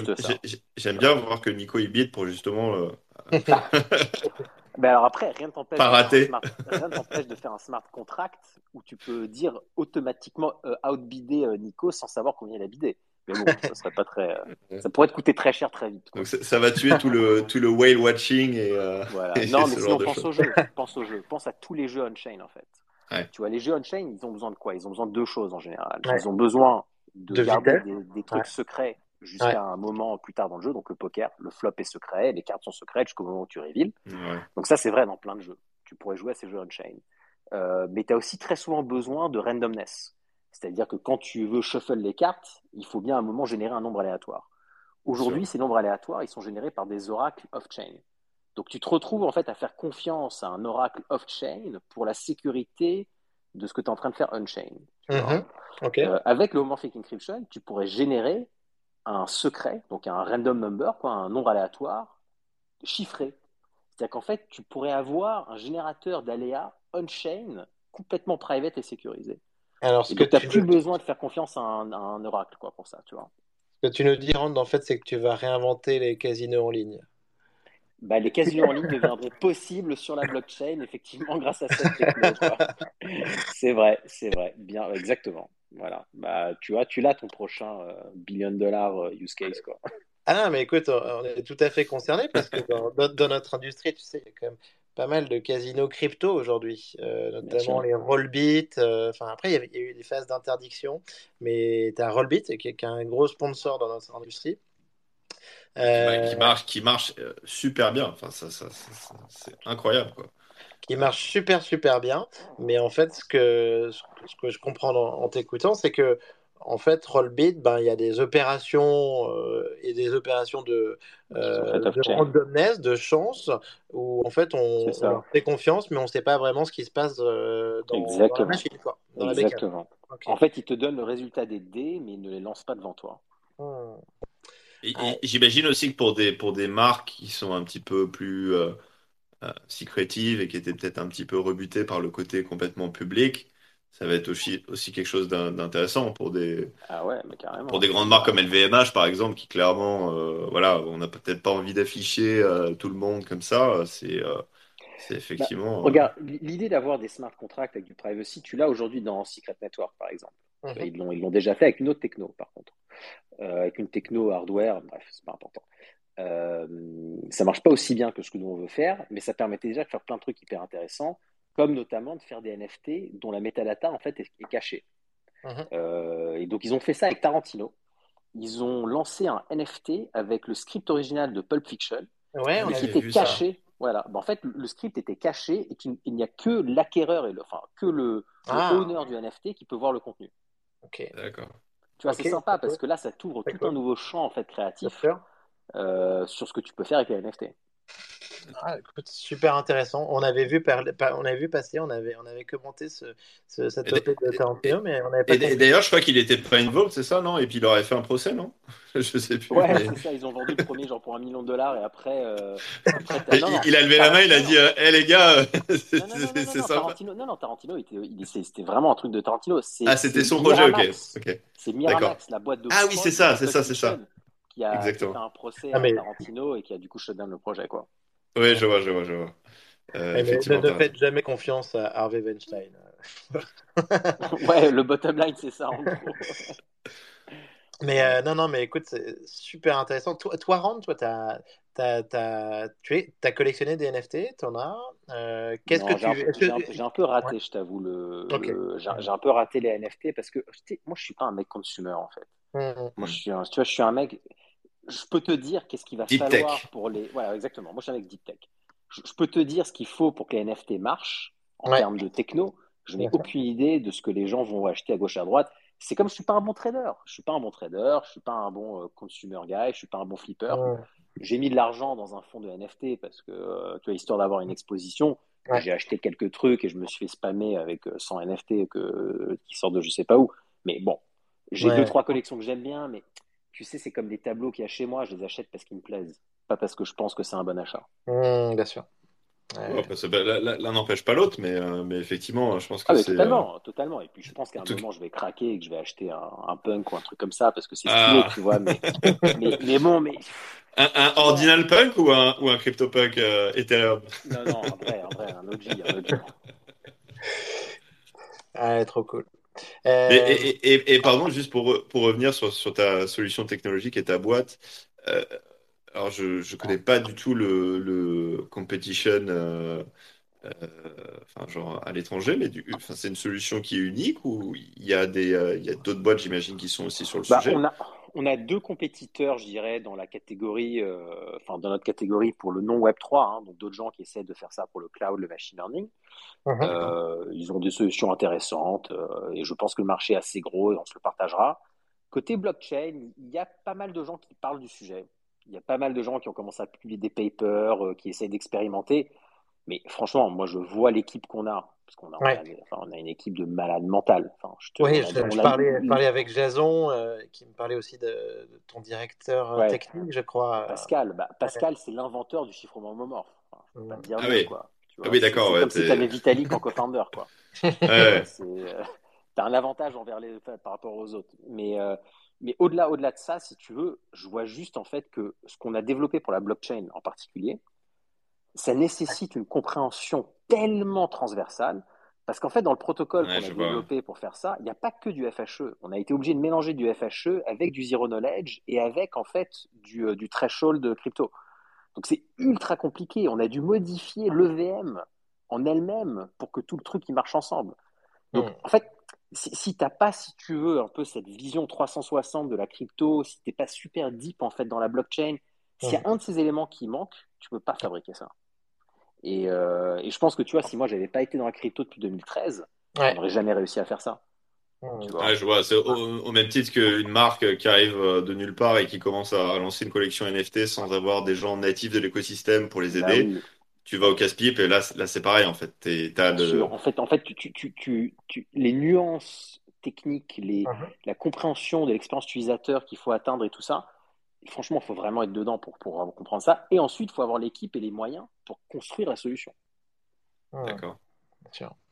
j'aime bien voir que Nico il bide pour justement. Euh... ben alors après, rien ne t'empêche de, de, faire un smart contract où tu peux dire automatiquement euh, outbider euh, Nico sans savoir combien il a bidé. Mais bon, ça serait pas très. Euh, ça pourrait te coûter très cher très vite. Quoi. Donc ça, ça, va tuer tout le tout le whale watching et. Euh, voilà. et non, mais sinon pense au jeu. Pense au jeu. Pense à tous les jeux on-chain en fait. Ouais. Tu vois, les jeux on-chain, ils ont besoin de quoi? Ils ont besoin de deux choses en général. Ouais. Ils ont besoin de, de garder des, des, trucs secrets jusqu'à un moment plus tard dans le jeu. Donc le poker, le flop est secret, les cartes sont secrètes jusqu'au moment où tu reveals. Donc ça, c'est vrai dans plein de jeux. Tu pourrais jouer à ces jeux on-chain. Euh, mais tu as aussi très souvent besoin de randomness. C'est-à-dire que quand tu veux shuffle les cartes, il faut bien à un moment générer un nombre aléatoire. Aujourd'hui, ces nombres aléatoires, ils sont générés par des oracles off-chain. Donc tu te retrouves en fait à faire confiance à un oracle off-chain pour la sécurité de ce que tu es en train de faire on-chain. Mm -hmm. okay. euh, avec le homomorphic encryption, tu pourrais générer un secret, donc un random number, quoi, un nombre aléatoire chiffré. C'est-à-dire qu'en fait, tu pourrais avoir un générateur d'aléas on-chain complètement private et sécurisé. Alors, ce et que tu n'as plus besoin de faire confiance à un, à un, oracle quoi, pour ça, tu vois. Ce que tu nous dis, Rand, en fait, c'est que tu vas réinventer les casinos en ligne. Bah, les casinos en ligne deviendront possibles sur la blockchain, effectivement, grâce à cette technologie. c'est vrai, c'est vrai, bien, exactement. Voilà, bah, tu vois, tu l'as ton prochain euh, billion dollar euh, use case, quoi. Ah non, mais écoute, on est tout à fait concerné parce que dans, dans, notre industrie, tu sais, il y a quand même pas mal de casinos crypto aujourd'hui, euh, notamment les Rollbit. Enfin, après, il y, avait, il y, a eu des phases d'interdiction, mais tu as Rollbit qui est, qui est un gros sponsor dans notre industrie. Euh... Qui marche, qui marche super bien. Enfin, ça, ça, ça c'est incroyable, quoi. Qui marche super super bien, mais en fait, ce que ce que je comprends en, en t'écoutant, c'est que en fait, Rollbit, ben, il y a des opérations euh, et des opérations de, euh, de randomness, de chance, où en fait on, on leur fait confiance, mais on ne sait pas vraiment ce qui se passe euh, dans, dans, la machine. Quoi, dans Exactement. La okay. En fait, ils te donnent le résultat des dés, mais ils ne les lancent pas devant toi. Hmm. J'imagine aussi que pour des, pour des marques qui sont un petit peu plus euh, secrétives et qui étaient peut-être un petit peu rebutées par le côté complètement public, ça va être aussi, aussi quelque chose d'intéressant pour des ah ouais, pour des grandes marques comme LVMH par exemple qui clairement euh, voilà on n'a peut-être pas envie d'afficher euh, tout le monde comme ça. C'est euh, c'est effectivement bah, regarde l'idée d'avoir des smart contracts avec du privacy tu l'as aujourd'hui dans Secret Network par exemple Mhm. ils l'ont ils l'ont déjà fait avec une autre techno par contre avec une techno hardware bref c'est pas important ça marche pas aussi bien que ce que nous on veut faire mais ça permettait déjà de faire plein de trucs hyper intéressants comme notamment de faire des NFT dont la metadata en fait est, est cachée. Mhm. Euh, et donc ils ont fait ça avec Tarantino. Ils ont lancé un NFT avec le script original de Pulp Fiction, ouais, qui était caché. Ça. Voilà. Ben, en fait, le script était caché et il n'y a que l'acquéreur et le, enfin que le, ah. le, owner du NFT qui peut voir le contenu. Ok. D'accord. Tu vois, okay. c'est sympa parce que là, ça t'ouvre tout un nouveau champ en fait créatif euh, sur ce que tu peux faire avec les NFT. Ah, écoute, super intéressant. On avait vu, par, on avait vu passer, on avait, on avait commenté ce, ce, cette OP de Tarantino, mais on n'avait pas. Et, d'ailleurs, je crois qu'il était pas involved, c'est ça, non? Et puis il aurait fait un procès, non? Je sais plus. Ouais, mais... c'est ça. Ils ont vendu le premier genre pour un million de dollars et après. Euh, après non, non, il a levé la main, il a dit Hé hey, les gars, c'est sympa. Tarantino, non, non, Tarantino, c'était vraiment un truc de Tarantino. Ah, c'était son projet, ok. okay. C'est Miramax, la boîte de. Ah oui, c'est ça, c'est ça, c'est ça. Qui a, Exactement. qui a fait un procès ah, mais... à Tarantino et qui a du coup shut down le projet, quoi. Oui, je vois, je vois, je vois. Euh, mais ne, ne faites jamais confiance à Harvey Weinstein. ouais, le bottom line, c'est ça, en gros. Mais euh, non, non, mais écoute, c'est super intéressant. Toi, toi Rand, toi, tu as, tu as collectionné des NFT, t'en as. Euh, qu'est-ce que tu J'ai un, peu raté, je t'avoue. Le, j'ai un peu raté les NFT parce que moi, je suis pas un mec consumer en fait. Mmh. Moi, je suis un, tu vois, je suis un mec. Je peux te dire qu'est-ce qu'il va falloir pour les. Voilà, exactement. Moi, je suis mec deep tech. Je, peux te dire ce qu'il faut pour que les NFT marchent en termes de techno. Je n'ai aucune idée de ce que les gens vont acheter à gauche à droite. C'est comme je suis pas un bon trader. Je suis pas un bon trader. Je suis pas un bon euh, consumer guy. Je suis pas un bon flipper j'ai mis de l'argent dans un fonds de NFT parce que, euh, tu vois, histoire d'avoir une exposition. J'ai acheté quelques trucs et je me suis fait spammer avec 100 euh, NFT que, qui sortent de je sais pas où. Mais bon, j'ai deux, trois collections que j'aime bien, mais tu sais, c'est comme des tableaux qu'il y a chez moi, je les achète parce qu'ils me plaisent, pas parce que je pense que c'est un bon achat. Mmh, bien sûr. L'un n'empêche pas l'autre, mais, euh, mais effectivement, je pense que ah, c'est. Totalement, totalement. Et puis je pense qu'à un moment, je vais craquer et que je vais acheter un, punk ou un truc comme ça parce que c'est stylé, ah. tu vois. Mais, mais, bon, mais. Un, un ordinal punk ou un, ou un CryptoPunk euh, Ethereum? Non, non, un vrai, un vrai, un OG. Un OG. Ah, trop cool. Euh, et, et, et, pardon, juste pour, pour revenir sur, sur, ta solution technologique et ta boîte, alors, je ne connais pas du tout le, le competition euh, euh, enfin, genre à l'étranger, mais du, enfin, c'est une solution qui est unique ou il y a des, euh, il y a d'autres boîtes, j'imagine, qui sont aussi sur le bah, sujet? on a, on a deux compétiteurs, je dirais, dans la catégorie, enfin, dans notre catégorie pour le non Web 3, hein, donc d'autres gens qui essaient de faire ça pour le cloud, le machine learning. Uh-huh. ils ont des solutions intéressantes et je pense que le marché est assez gros et on se le partagera. Côté blockchain, il y a pas mal de gens qui parlent du sujet il y a pas mal de gens qui ont commencé à publier des papers, euh, qui essayent d'expérimenter. Mais franchement, moi, je vois l'équipe qu'on a. Parce qu'on a, on a, une équipe de malades mentales. Enfin, je oui, je, parlais, avec Jason, euh, qui me parlait aussi de, ton directeur euh, technique, je crois. Pascal, bah, Pascal c'est l'inventeur du chiffrement homomorphe. Enfin, je peux pas dire ah, oui. quoi. ah oui, d'accord. Ouais, comme si tu avais Vitalik en co-founder. quoi. ouais. tu as un avantage envers les, par rapport aux autres. Mais mais au-delà, au-delà de ça, si tu veux, je vois juste en fait que ce qu'on a développé pour la blockchain en particulier, ça nécessite une compréhension tellement transversale. Parce qu'en fait, dans le protocole qu'on a développé pour faire ça, il n'y a pas que du FHE. On a été obligé de mélanger du FHE avec du zero knowledge et avec en fait du, euh, du threshold de crypto. Donc c'est ultra compliqué. On a dû modifier l'EVM en elle-même pour que tout le truc il marche ensemble. Donc hmm. en fait, si, si tu n'as pas, si tu veux, un peu cette vision 360 de la crypto, si tu n'es pas super deep en fait dans la blockchain, s'il y a un de ces éléments qui manque, tu ne peux pas fabriquer ça. Euh, et, je pense que tu vois, si moi j'avais pas été dans la crypto depuis 2013, on n'aurait jamais réussi à faire ça. je vois, c'est au, même titre qu'une marque qui arrive euh, de nulle part et qui commence à lancer une collection NFT sans avoir des gens natifs de l'écosystème pour les bah aider. tu vas au casse-pipe et là, là c'est pareil en fait. En fait, en fait tu, tu, tu, les nuances techniques, les, mhm. la compréhension de l'expérience utilisateur qu'il faut atteindre et tout ça, franchement, il faut vraiment être dedans pour, pour comprendre ça. Et ensuite, il faut avoir l'équipe et les moyens pour construire la solution. D'accord.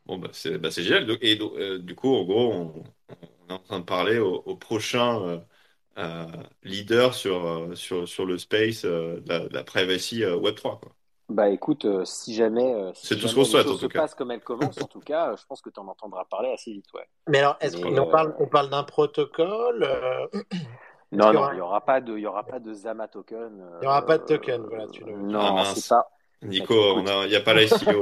Bon, bah, c'est bah, génial. Et euh, du coup, en gros, on, est en train de parler au, prochain euh, euh, leader sur, sur, sur le space de la, la, privacy Web3. Quoi. Bah écoute, euh, si jamais, euh, c'est tout ce qu'on souhaite en tout cas. passe comme elle commence, en tout cas, je pense que tu en entendras parler assez vite, ouais. Mais alors, est-ce qu'on euh, parle, on parle d'un protocole Non, non, il n'y aura pas de, il y aura pas de Zama token. Il n'y aura pas de token, voilà. Tu le... Non, ah, c'est pas. Nico, il n'y a pas l'ICO.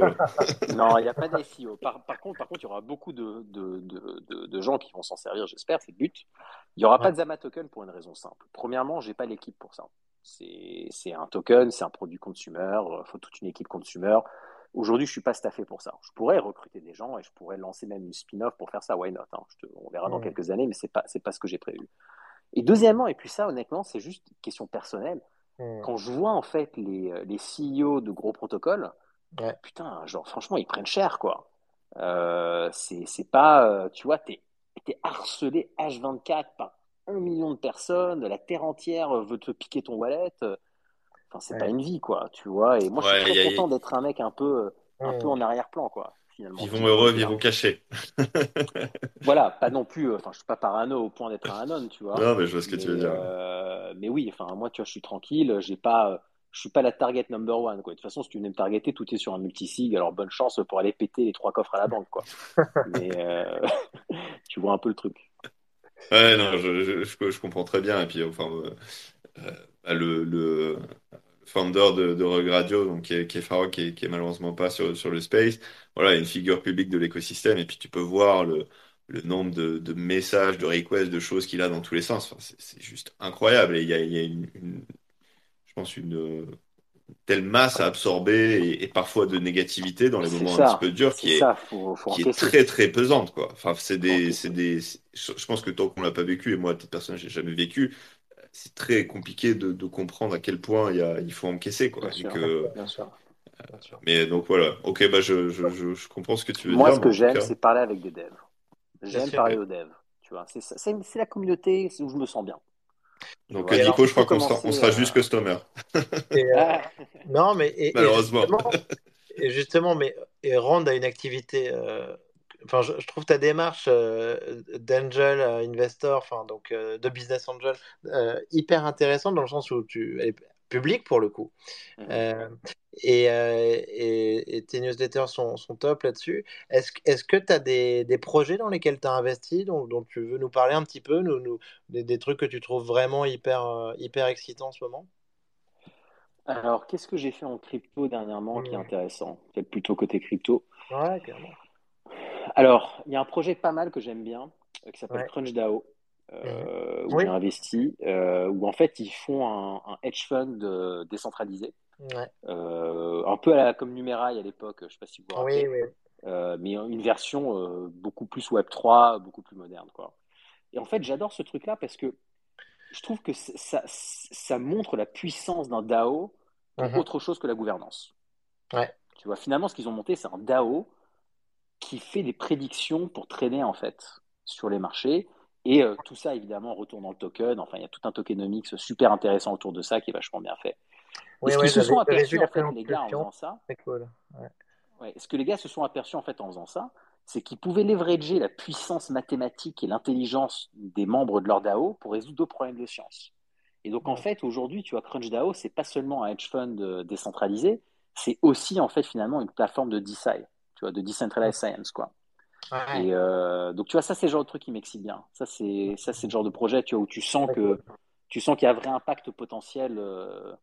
non, il n'y a pas d'ICO. Par, par, contre, par contre, il y aura beaucoup de, de, de, de gens qui vont s'en servir, j'espère, c'est le but. Il n'y aura pas de Zama token pour une raison simple. Premièrement, j'ai pas l'équipe pour ça. C'est un token, c'est un produit consumer, il euh, faut toute une équipe consumer. Aujourd'hui, je suis pas staffé pour ça. Je pourrais recruter des gens et je pourrais lancer même une spin-off pour faire ça. Why not hein? On verra dans quelques années, mais c'est pas c'est pas ce que j'ai prévu. Et deuxièmement, et puis ça, honnêtement, c'est juste une question personnelle. Quand je vois en fait les, euh, les CEO de gros protocoles, putain, genre franchement, ils prennent cher quoi. Euh, c'est pas, euh, tu vois, t'es es harcelé H24 par un million de personnes, la terre entière veut te piquer ton wallet. Enfin, c'est pas une vie, quoi, tu vois. Et moi, je suis très content d'être un mec un peu, un peu en arrière-plan, quoi. Finalement. Ils vont heureux, ils vont cacher. voilà, pas non plus. Enfin, je suis pas parano au point d'être un anon, tu vois. Non, mais je vois ce que tu veux dire. Euh, mais oui, enfin, moi, tu vois, je suis tranquille. J'ai pas, je suis pas la target number one, quoi. De toute façon, si tu venais me targeter, tout est sur un multisig. Alors, bonne chance pour aller péter les trois coffres à la banque, quoi. mais euh, tu vois un peu le truc. Ouais, non, je, je, je, comprends très bien. Et puis, enfin, euh, euh, bah, le, le, founder de, de Rug Radio, donc qui est, qui est Farok, qui est, qui est malheureusement pas sur, sur le space. Voilà, une figure publique de l'écosystème. Et puis tu peux voir le, le nombre de, de messages, de requests, de choses qu'il a dans tous les sens. Enfin, c'est juste incroyable. Et il y a, il y a une, une- je pense, une telle masse à absorber et, et parfois de négativité dans les moments un petit peu durs qui est, ça, faut, faut qui est encaisser. très très pesante quoi. Enfin, c'est des, des, je pense que tant qu'on l'a pas vécu et moi, à titre personnel, j'ai jamais vécu, c'est très compliqué de, de comprendre à quel point il y a, il faut encaisser quoi. Bien Et sûr, que, Bien sûr, bien sûr. mais donc voilà. Ok, bah je, je, je, je comprends ce que tu veux Moi, dire, ce mais que j'aime, c'est parler avec des devs. J'aime parler aux devs. Tu vois, c'est ça- c'est c'est la communauté où je me sens bien. Donc Et et alors, Nico, je crois qu'on sera, sera juste customer, et, euh, non, mais et, et malheureusement. justement, et justement, mais et rendre à une activité. euh, enfin, je, je trouve ta démarche euh, d'angel euh, investor, enfin donc euh, de business angel, euh, hyper intéressante dans le sens où tu est publique pour le coup. Euh, et, et, et tes newsletters sont, sont top là-dessus. Est-ce, que- est-ce que tu as des, des projets dans lesquels tu as investi, dont, dont tu veux nous parler un petit peu, nous, nous- des, des trucs que tu trouves vraiment hyper, hyper excitants en ce moment? Alors, qu'est-ce que j'ai fait en crypto dernièrement qui est Hmm. intéressant? Peut-être plutôt côté crypto. Ouais, clairement. Alors, il y a un projet pas mal que j'aime bien, euh, qui s'appelle Ouais. CrunchDAO, Mhm. euh, où Oui. j'ai investi, euh, où en fait ils font un, un hedge fund euh, décentralisé, Ouais. un peu à la, comme Numerai à l'époque, je ne sais pas si vous vous Oui, rappelez, oui. mais une version beaucoup plus Web3, beaucoup plus moderne, quoi. Et en fait, j'adore ce truc-là parce que je trouve que ça, ça montre la puissance d'un DAO dans Mhm. autre chose que la gouvernance. Ouais. Tu vois, finalement, ce qu'ils ont monté, c'est un DAO qui fait des prédictions pour traîner en fait sur les marchés. Et euh, tout ça, évidemment, retourne dans le token. Enfin, il y a tout un tokenomics super intéressant autour de ça qui est vachement bien fait. Et Oui, ce oui, qu'ils se sont aperçus, en fait, les gars, en faisant ça, C'est cool. Ouais. ouais, ce que les gars se sont aperçus, en fait, en faisant ça, c'est qu'ils pouvaient leverager la puissance mathématique et l'intelligence des membres de leur DAO pour résoudre deux problèmes de science. Et donc, en Ouais. fait, aujourd'hui, tu vois, CrunchDAO, c'est pas seulement un hedge fund euh, décentralisé, c'est aussi, en fait, finalement, une plateforme de DeSci, tu vois, de Decentralized Science, quoi. Ouais. Et euh, donc, tu vois, ça, c'est le genre de truc qui m'excite bien. Ça, c'est ça, c'est le genre de projet, tu vois, où tu sens que tu sens qu'il y a un vrai impact potentiel, euh,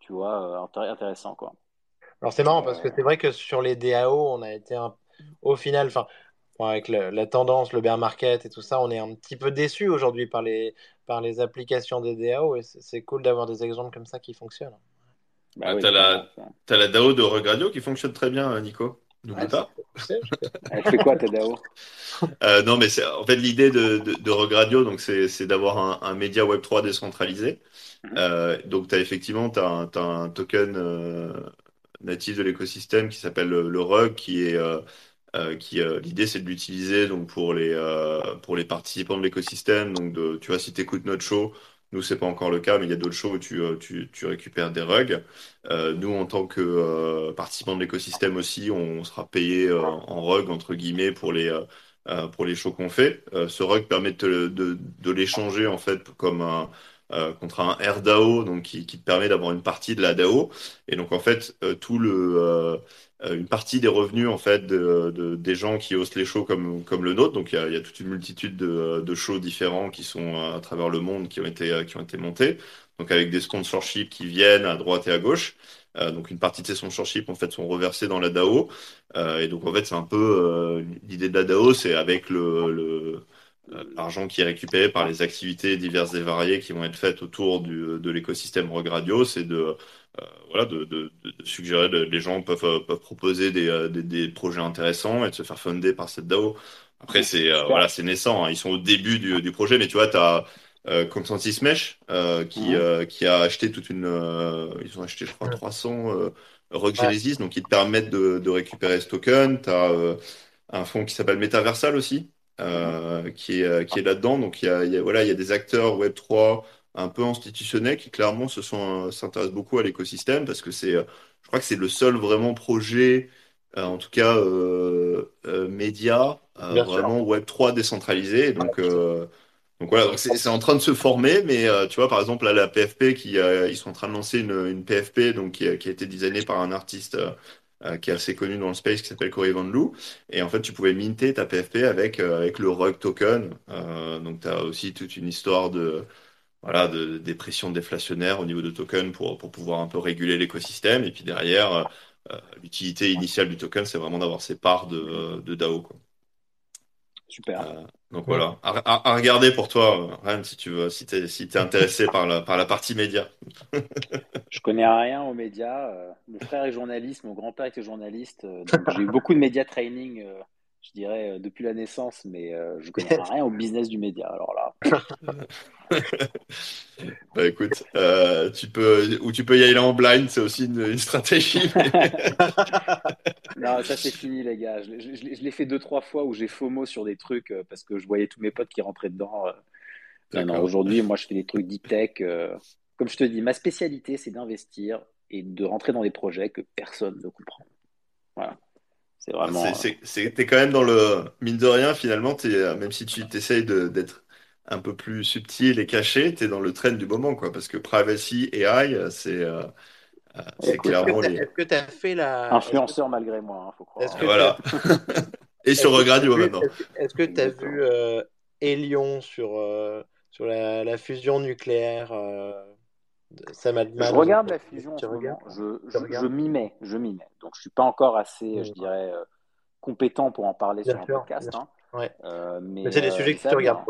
tu vois, euh, intér- intéressant, quoi. Alors c'est marrant parce que c'est vrai que sur les DAO, on a été un... au final, enfin, bon, avec le- la tendance, le bear market et tout ça, on est un petit peu déçu aujourd'hui par les, par les applications des DAO et c'est cool d'avoir des exemples comme ça qui fonctionnent. bah Ah, oui, t'as la, t'as la DAO de Rug Radio qui fonctionne très bien, Nico. N'oublie Ouais, pas. Elle fait quoi, ta DAO? Euh, non, mais c'est en fait l'idée de, de, de Rug Radio, donc c'est c'est d'avoir un, un média Web3 décentralisé. Mhm. Euh, donc t'as effectivement t'as un, t'as un token euh, natif de l'écosystème qui s'appelle le, le Rug, qui est euh, euh, qui euh, l'idée c'est de l'utiliser donc pour les euh, pour les participants de l'écosystème. Donc de, tu vois si t'écoutes notre show, nous c'est pas encore le cas, mais il y a d'autres shows où tu euh, tu, tu récupères des rugs. Euh, nous en tant que euh, participants de l'écosystème aussi, on sera payé euh, en rug entre guillemets pour les euh, euh, pour les shows qu'on fait. Euh, ce rug permet de, te- de, de l'échanger en fait comme un euh, contre un RDAO, donc qui, qui te permet d'avoir une partie de la DAO. Et donc en fait, euh, tout le euh, une partie des revenus en fait de, de- des gens qui hostent les shows comme comme le nôtre. Donc il y a, toute une multitude de, shows différents qui sont euh, à travers le monde qui ont été euh, qui ont été montés. Donc avec des sponsorships qui viennent à droite et à gauche. Euh, donc une partie de ces sponsorships en fait sont reversés dans la DAO. Euh, et donc en fait c'est un peu euh, l'idée de la DAO, c'est avec euh, l'argent qui est récupéré par les activités diverses et variées qui vont être faites autour du, de l'écosystème Rogue Radio, c'est de euh, voilà de, de, de suggérer de- les gens peuvent euh, peuvent proposer des, euh, des, des projets intéressants et de se faire funder par cette DAO. Après c'est euh, voilà c'est naissant, hein. ils sont au début du, du projet, mais tu vois t'as euh, Consensus Mesh euh, qui Mhm. euh, qui a acheté toute une euh, ils ont acheté je crois Ouais. 300 euh, Ouais. Genesis donc ils te permettent de, de récupérer ce token. T'as euh, un fonds qui s'appelle Metaversal aussi euh, qui est, euh, qui est là-dedans. Donc, il y a, il y a- voilà, il y a des acteurs Web3 un peu institutionnels qui, clairement, se sont, euh, s'intéressent beaucoup à l'écosystème parce que c'est, euh, je crois que c'est le seul vraiment projet, euh, en tout cas, euh, euh, média, vraiment Web3 décentralisé. Et donc, donc voilà, donc c'est en train de se former, mais tu vois, par exemple, là, la PFP, qui, ils sont en train de lancer une, une PFP donc, qui, a- qui a été designée par un artiste qui est assez connu dans le space, qui s'appelle Cory Van Loo. Et en fait, tu pouvais minter ta PFP avec, euh, avec le Rug Token. Euh, donc, tu as aussi toute une histoire de, voilà, de, des pressions déflationnaires au niveau de token pour, pour pouvoir un peu réguler l'écosystème. Et puis derrière, l'utilité initiale du token, c'est vraiment d'avoir ses parts de, de DAO. Quoi. Super. Euh, donc voilà, à, regarder pour toi, Ryan, si tu veux, si tu es, si es intéressé par, la, par la partie média. je connais rien aux médias. Euh, mon frère est journaliste, mon grand-père était journaliste. Euh, j'ai eu beaucoup de médias training, je dirais, depuis la naissance, mais je connais rien au business du média. Alors là. bah écoute, tu peux, ou tu peux y aller en blind, c'est aussi une, stratégie. non, ça c'est fini les gars. Je, l'ai fait deux trois fois où j'ai FOMO sur des trucs euh, parce que je voyais tous mes potes qui rentraient dedans. Euh. Non, aujourd'hui, moi je fais des trucs deep tech. Euh. comme je te dis, ma spécialité c'est d'investir et de rentrer dans des projets que personne ne comprend. Voilà. C'est vraiment. T'es quand même dans le mine de rien finalement. Es, même si tu t'essayes d'être un peu plus subtil et caché, tu es dans le trend du moment, quoi, parce que privacy et AI, c'est euh, c'est clairement Est-ce que tu as fait la. Influenceur malgré moi, hein, faut croire. voilà. Et sur Regradio maintenant. Est-ce que tu as vu euh, Elion sur, euh, sur la, la, fusion nucléaire euh, ça Je regarde la fusion Je, je, je m'y mets, je m'y mets. Donc je suis pas encore assez, je dirais, compétent pour en parler sur un podcast. Hein. Ouais. mais, c'est des sujets que tu regardes.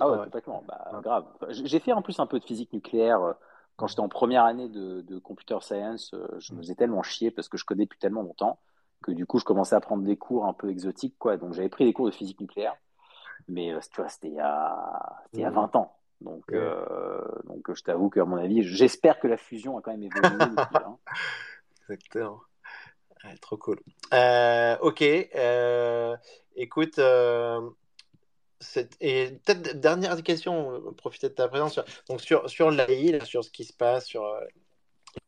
ah ouais, complètement. Bah, grave. J'ai fait en plus un peu de physique nucléaire quand j'étais en première année de, computer science, euh, je me faisais tellement chier parce que je connais depuis tellement longtemps que du coup, je commençais à prendre des cours un peu exotiques. Quoi. Donc, j'avais pris des cours de physique nucléaire. Mais euh, tu vois, c'était il, y a... il y a 20 ans. Donc, euh, donc je t'avoue qu'à mon avis, j'espère que la fusion a quand même évolué. hein. Exactement. trop cool. ok. écoute, et peut-être dernière question, euh, profiter de ta présence. Sur, donc sur, sur l'AI, sur ce qui se passe, sur euh,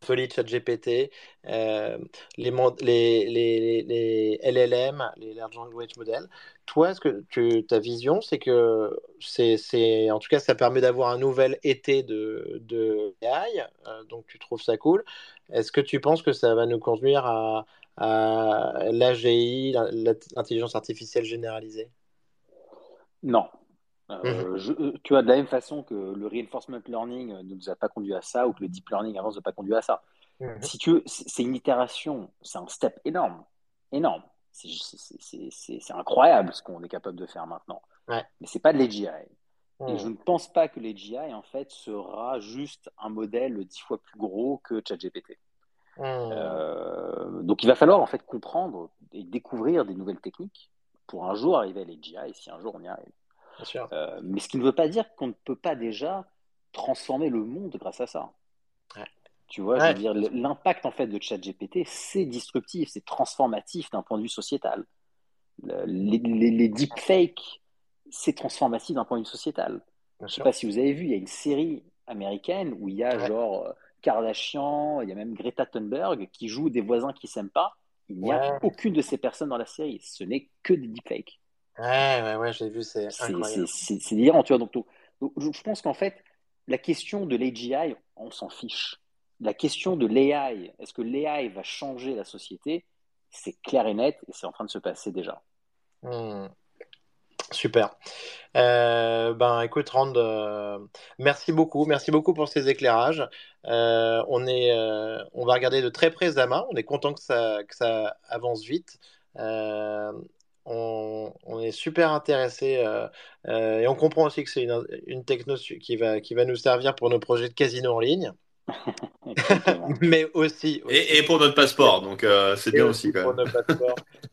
folie de ChatGPT, euh, les, LLM, les Large Language Models. Toi, est-ce que ta vision, c'est que c'est, en tout cas, ça permet d'avoir un nouvel été de, AI, donc tu trouves ça cool. Est-ce que tu penses que ça va nous conduire à l'AGI, l'intelligence artificielle généralisée? Non. Euh, mhm. euh, tu vois, de la même façon que le reinforcement learning ne nous a pas conduit à ça ou que le deep learning avant ne nous a pas conduit à ça. Mhm. Si tu c'est une itération, c'est un step énorme. Énorme. C'est incroyable ce qu'on est capable de faire maintenant. Mais c'est pas de l'AGI. Et je mhm. ne pense pas que l'AGI, en fait, sera juste un modèle dix fois plus gros que ChatGPT. Euh, donc il va falloir en fait comprendre et découvrir des nouvelles techniques pour un jour arriver à l'AGI, si un jour on y arrive. Euh, mais ce qui ne veut pas dire qu'on ne peut pas déjà transformer le monde grâce à ça. Tu vois, je veux dire, l'impact en fait de ChatGPT, c'est disruptif, c'est transformatif d'un point de vue sociétal. les, les, deepfakes, c'est transformatif d'un point de vue sociétal. je ne sais pas si vous avez vu, il y a une série américaine où il y a genre euh, Kardashian, il y a même Greta Thunberg qui joue des voisins qui s'aiment pas il n'y a aucune de ces personnes dans la série. Ce n'est que des deepfakes. Ouais, ouais, ouais, j'ai vu, c'est incroyable. C'est délirant, tu vois. Donc, je pense qu'en fait, la question de l'AGI, on s'en fiche. La question de l'AI, est-ce que l'AI va changer la société? C'est clair et net et c'est en train de se passer déjà. Hmm. Super. Euh, ben, écoute, Rand, euh, merci beaucoup. Merci beaucoup pour ces éclairages. Euh, on, est, on va regarder de très près Zama. On est content que ça, que ça avance vite. On, est super intéressé et on comprend aussi que c'est une, une techno qui va nous servir pour nos projets de casino en ligne. mais aussi, Et, pour notre passeport, donc euh, c'est bien aussi, quand même.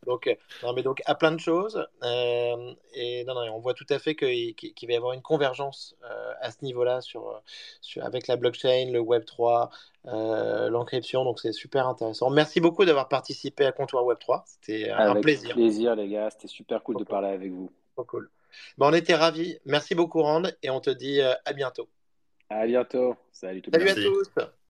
donc, euh, non, mais donc à plein de choses. Euh, et non, non, on voit tout à fait qu'il va y avoir une convergence à ce niveau-là sur, sur, avec la blockchain, le Web 3, l'encryption. Donc c'est super intéressant. Merci beaucoup d'avoir participé à Comptoir Web 3. C'était un plaisir. plaisir, les gars. C'était super cool de parler avec vous. Trop cool. Bon, on était ravis. Merci beaucoup, Rand. Et on te dit à bientôt. À bientôt. Salut tout le monde. Salut à tous.